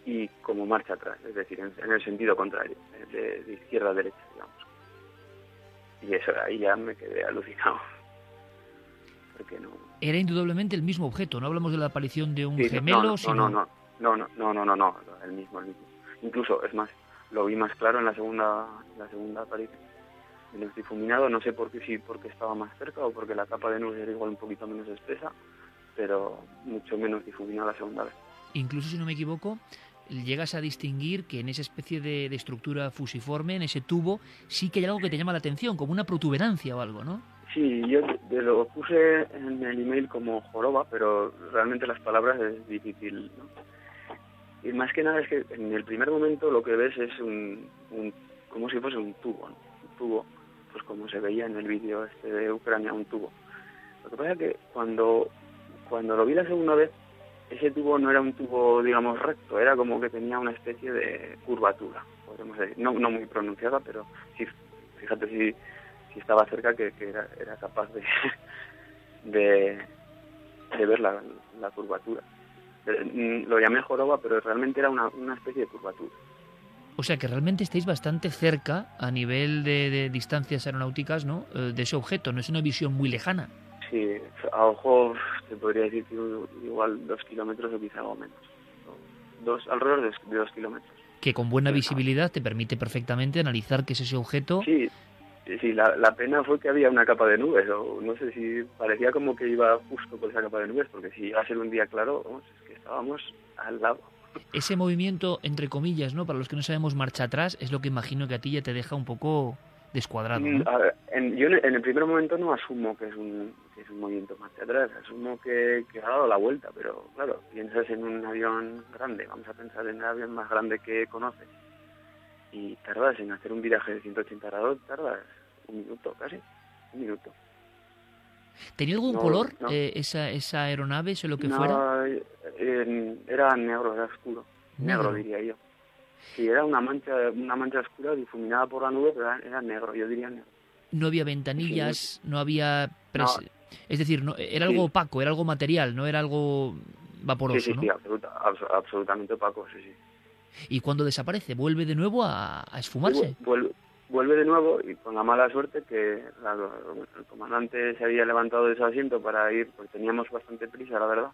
y como marcha atrás, es decir, en, el sentido contrario, de, de, izquierda a derecha, digamos. Y eso, ahí ya me quedé alucinado. Era indudablemente el mismo objeto, no hablamos de la aparición de un gemelo, no, no, sino... No, no, no, no, no, no, no, el mismo, el mismo. Incluso, es más, lo vi más claro en la segunda, en la segunda aparición. En el difuminado, no sé por qué, si porque estaba más cerca o porque la capa de nube era igual un poquito menos espesa, pero mucho menos difuminada la segunda vez incluso si no me equivoco, llegas a distinguir que en esa especie de, de estructura fusiforme, en ese tubo, sí que hay algo que te llama la atención, como una protuberancia o algo, ¿no? Sí, yo te lo puse en el email como joroba, pero realmente las palabras es difícil, ¿no? Y más que nada es que en el primer momento lo que ves es un, un como si fuese un tubo, ¿no? Un tubo, pues como se veía en el vídeo este de Ucrania, un tubo. Lo que pasa es que cuando, cuando lo vi la segunda vez, ese tubo no era un tubo, digamos, recto, era como que tenía una especie de curvatura, podríamos decir. No, muy pronunciada, pero sí, fíjate si, estaba cerca que, era, era capaz de, de, ver la, curvatura. Eh, mm, Lo llamé joroba, pero realmente era una, una especie de curvatura. O sea que realmente estáis bastante cerca a nivel de, de distancias aeronáuticas, ¿no? Eh, de ese objeto, no es una visión muy lejana. Sí, a ojo te podría decir que igual dos kilómetros o quizá algo menos. Dos, alrededor de, de dos kilómetros. Que con buena visibilidad te permite perfectamente analizar qué es ese objeto. Sí, sí la, la pena fue que había una capa de nubes, o no sé si parecía como que iba justo por esa capa de nubes, porque si iba a ser un día claro, vamos, es que estábamos al lado. Ese movimiento, entre comillas, ¿no? Para los que no sabemos marcha atrás, es lo que imagino que a ti ya te deja un poco descuadrado. ¿no? Mm, a ver, en, yo en el primer momento no asumo que es un, es un movimiento más atrás, asumo que, que ha dado la vuelta, pero claro, piensas en un avión grande, vamos a pensar en el avión más grande que conoces, y tardas en hacer un viraje de 180 grados, tardas un minuto casi, un minuto. ¿Tenía algún No, color no. eh, esa, esa aeronave, sea lo que No, fuera? eh, era negro, era oscuro, negro. Negro. diría yo. Sí, era una mancha, una mancha oscura difuminada por la nube, pero era, era negro, yo diría negro. No había ventanillas, no había... pres- No. Es decir, no, era algo Sí. opaco, era algo material, no era algo vaporoso, sí, sí, ¿no? sí, absoluta- abs- absolutamente opaco, sí, sí. Y cuando desaparece, vuelve de nuevo a, a esfumarse. Vuelve, vuelve de nuevo y con la mala suerte que la- el comandante se había levantado de su asiento para ir, pues teníamos bastante prisa, la verdad.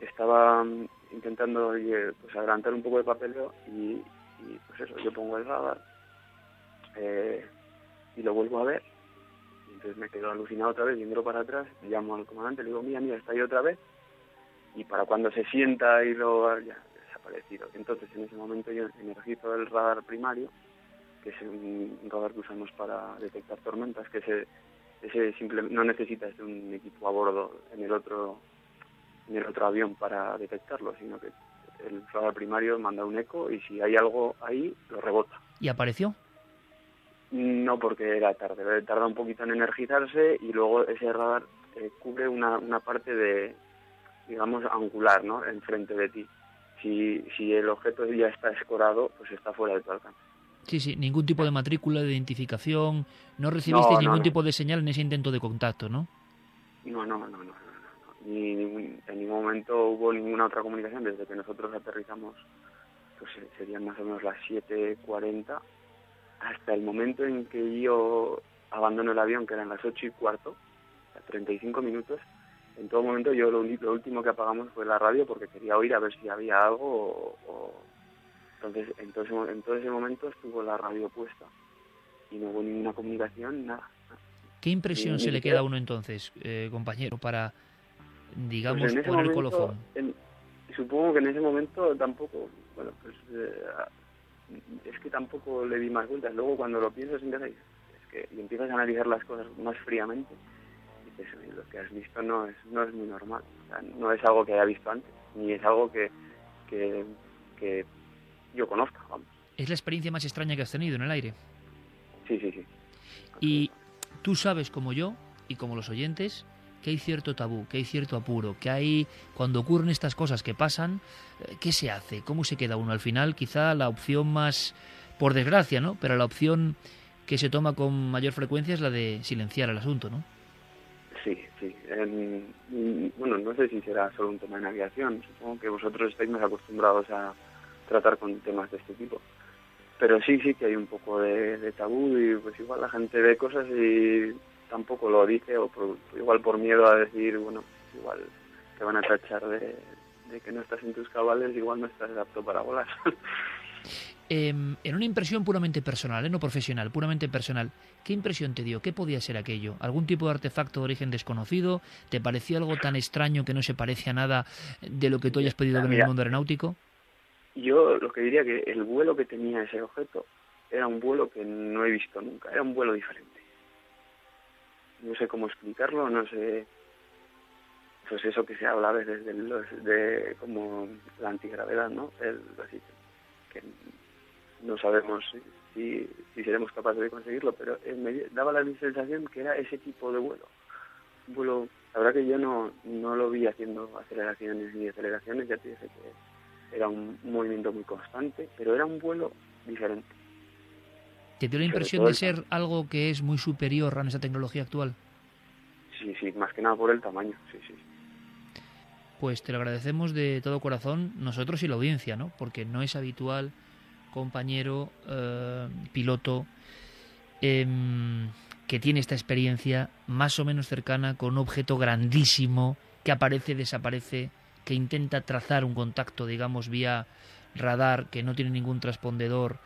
Estaba mm, intentando oye, pues adelantar un poco de papeleo y, y, pues eso, yo pongo el radar eh, y lo vuelvo a ver. Entonces me quedo alucinado otra vez, yendo para atrás, llamo al comandante, le digo, mira, mira, está ahí otra vez. Y para cuando se sienta y lo ya desaparecido. Entonces en ese momento yo energizo el radar primario que es un radar que usamos para detectar tormentas, que ese, ese simple, no necesitas un equipo a bordo en el otro en el otro avión para detectarlo, sino que el radar primario manda un eco y si hay algo ahí, lo rebota. ¿Y apareció? No, porque era tarde, tarda un poquito en energizarse y luego ese radar eh, cubre una, una parte de, digamos, angular, ¿no?, enfrente de ti. Si, si el objeto ya está escorado, pues está fuera de tu alcance. Sí, sí, ningún tipo de matrícula de identificación, no recibiste No, ningún no. tipo de señal en ese intento de contacto, ¿no? No, no, no, no, no, no, no. Ni ningún- en ningún momento hubo ninguna otra comunicación desde que nosotros aterrizamos, pues eh, serían más o menos las 7.40, hasta el momento en que yo abandono el avión, que eran las 8 y cuarto, o sea, 35 minutos. En todo momento yo lo, lo último que apagamos fue la radio porque quería oír a ver si había algo o... o- Entonces, en todo, ese, mo- en todo ese momento estuvo la radio puesta y no hubo ninguna comunicación, nada. ¿Qué impresión se le queda a uno entonces, eh, compañero, para, digamos, Pues poner el momento, colofón? en- supongo que en ese momento tampoco, bueno, pues eh, es que tampoco le di más vueltas. Luego cuando lo piensas en casa, es que y empiezas a analizar las cosas más fríamente, dices, "Oye, lo que has visto no es no es muy normal. O sea, no es algo que haya visto antes, ni es algo que, que, que yo conozca. Vamos. Es la experiencia más extraña que has tenido en el aire. Sí, sí, sí. Y tú sabes, como yo y como los oyentes, que hay cierto tabú, que hay cierto apuro, que hay, cuando ocurren estas cosas que pasan, eh, ¿qué se hace? ¿Cómo se queda uno? Al final, quizá la opción más, por desgracia, ¿no? Pero la opción que se toma con mayor frecuencia es la de silenciar el asunto, ¿no? Sí, sí. Bueno, no sé si será solo un tema de navegación. Supongo que vosotros estáis más acostumbrados a tratar con temas de este tipo. Pero sí, sí que hay un poco de, de tabú y pues igual la gente ve cosas y tampoco lo dice o por- igual por miedo a decir, bueno, igual te van a tachar de, de que no estás en tus cabales, igual no estás apto para volar. Em, en una impresión puramente personal, ¿eh? no profesional, puramente personal, ¿qué impresión te dio? ¿Qué podía ser aquello? ¿Algún tipo de artefacto de origen desconocido? ¿Te pareció algo tan extraño que no se parece a nada de lo que tú hayas podido ver en el mundo aeronáutico? Yo lo que diría que el vuelo que tenía ese objeto era un vuelo que no he visto nunca, era un vuelo diferente. No sé cómo explicarlo, no sé, pues eso que se habla a veces de, los, de como la antigravedad, ¿no? Así que no sabemos si, si, seremos capaces de conseguirlo, pero me daba la sensación que era ese tipo de vuelo. Un vuelo, la verdad que yo no, no lo vi haciendo aceleraciones ni aceleraciones, ya te dije que era un movimiento muy constante, pero era un vuelo diferente. ¿Te dio la impresión de ser algo que es muy superior a esa tecnología actual? Sí, sí, más que nada por el tamaño, sí, sí. Pues te lo agradecemos de todo corazón, nosotros y la audiencia, ¿no? Porque no es habitual, compañero, eh, piloto, em, que tiene esta experiencia más o menos cercana con un objeto grandísimo que aparece, desaparece, que intenta trazar un contacto, digamos, vía radar, que no tiene ningún transpondedor,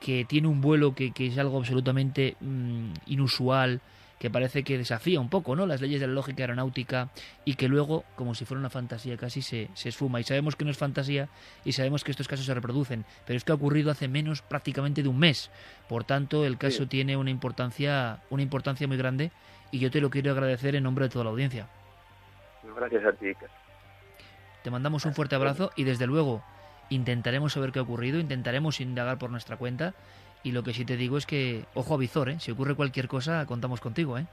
que tiene un vuelo que, que es algo absolutamente mm, inusual, que parece que desafía un poco ¿no? las leyes de la lógica aeronáutica y que luego, como si fuera una fantasía casi, se, se esfuma. Y sabemos que no es fantasía y sabemos que estos casos se reproducen, pero es que ha ocurrido hace menos prácticamente de un mes. Por tanto, el caso Sí. tiene una importancia, una importancia muy grande y yo te lo quiero agradecer en nombre de toda la audiencia. Gracias a ti. Te mandamos un fuerte abrazo y desde luego intentaremos saber qué ha ocurrido, intentaremos indagar por nuestra cuenta y lo que sí te digo es que, ojo a visor, ¿eh? si ocurre cualquier cosa, contamos contigo. ¿eh?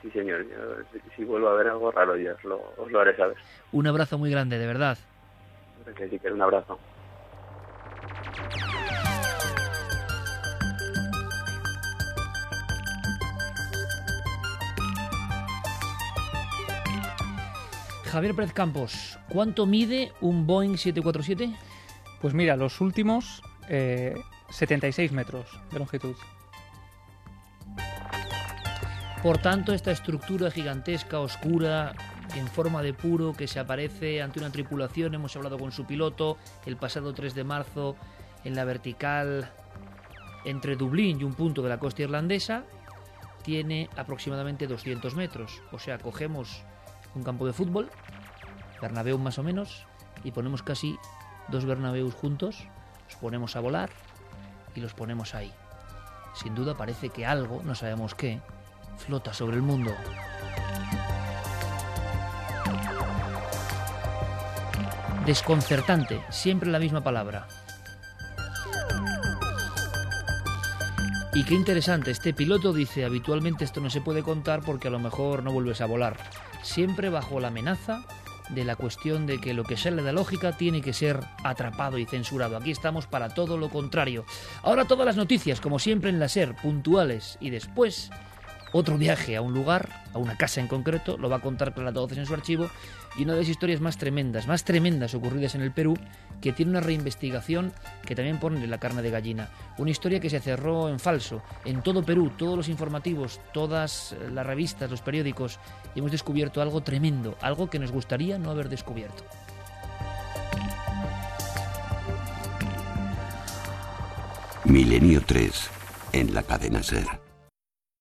Sí, señor, yo, si, vuelvo a ver algo raro, ya os lo, os lo haré saber. Un abrazo muy grande, de verdad. Gracias, Iker, un abrazo. Javier Pérez Campos, ¿cuánto mide un Boeing 747? Pues mira, los últimos eh, 76 metros de longitud. Por tanto, esta estructura gigantesca, oscura, en forma de puro, que se aparece ante una tripulación, hemos hablado con su piloto el pasado 3 de marzo en la vertical entre Dublín y un punto de la costa irlandesa, tiene aproximadamente 200 metros. O sea, cogemos un campo de fútbol, Bernabéu más o menos, y ponemos casi dos Bernabéus juntos, los ponemos a volar y los ponemos ahí. sin duda parece que algo, no sabemos qué, flota sobre el mundo. Desconcertante, siempre la misma palabra. Y qué interesante, este piloto dice, habitualmente esto no se puede contar porque a lo mejor no vuelves a volar. Siempre bajo la amenaza de la cuestión de que lo que sale de lógica tiene que ser atrapado y censurado. Aquí estamos para todo lo contrario. Ahora todas las noticias, como siempre en la SER, puntuales y después otro viaje a un lugar, a una casa en concreto, lo va a contar Clara en su archivo, y una de las historias más tremendas, más tremendas ocurridas en el Perú, que tiene una reinvestigación que también pone la carne de gallina. Una historia que se cerró en falso, en todo Perú, todos los informativos, todas las revistas, los periódicos, y hemos descubierto algo tremendo, algo que nos gustaría no haber descubierto. Milenio 3, en la cadena Ser.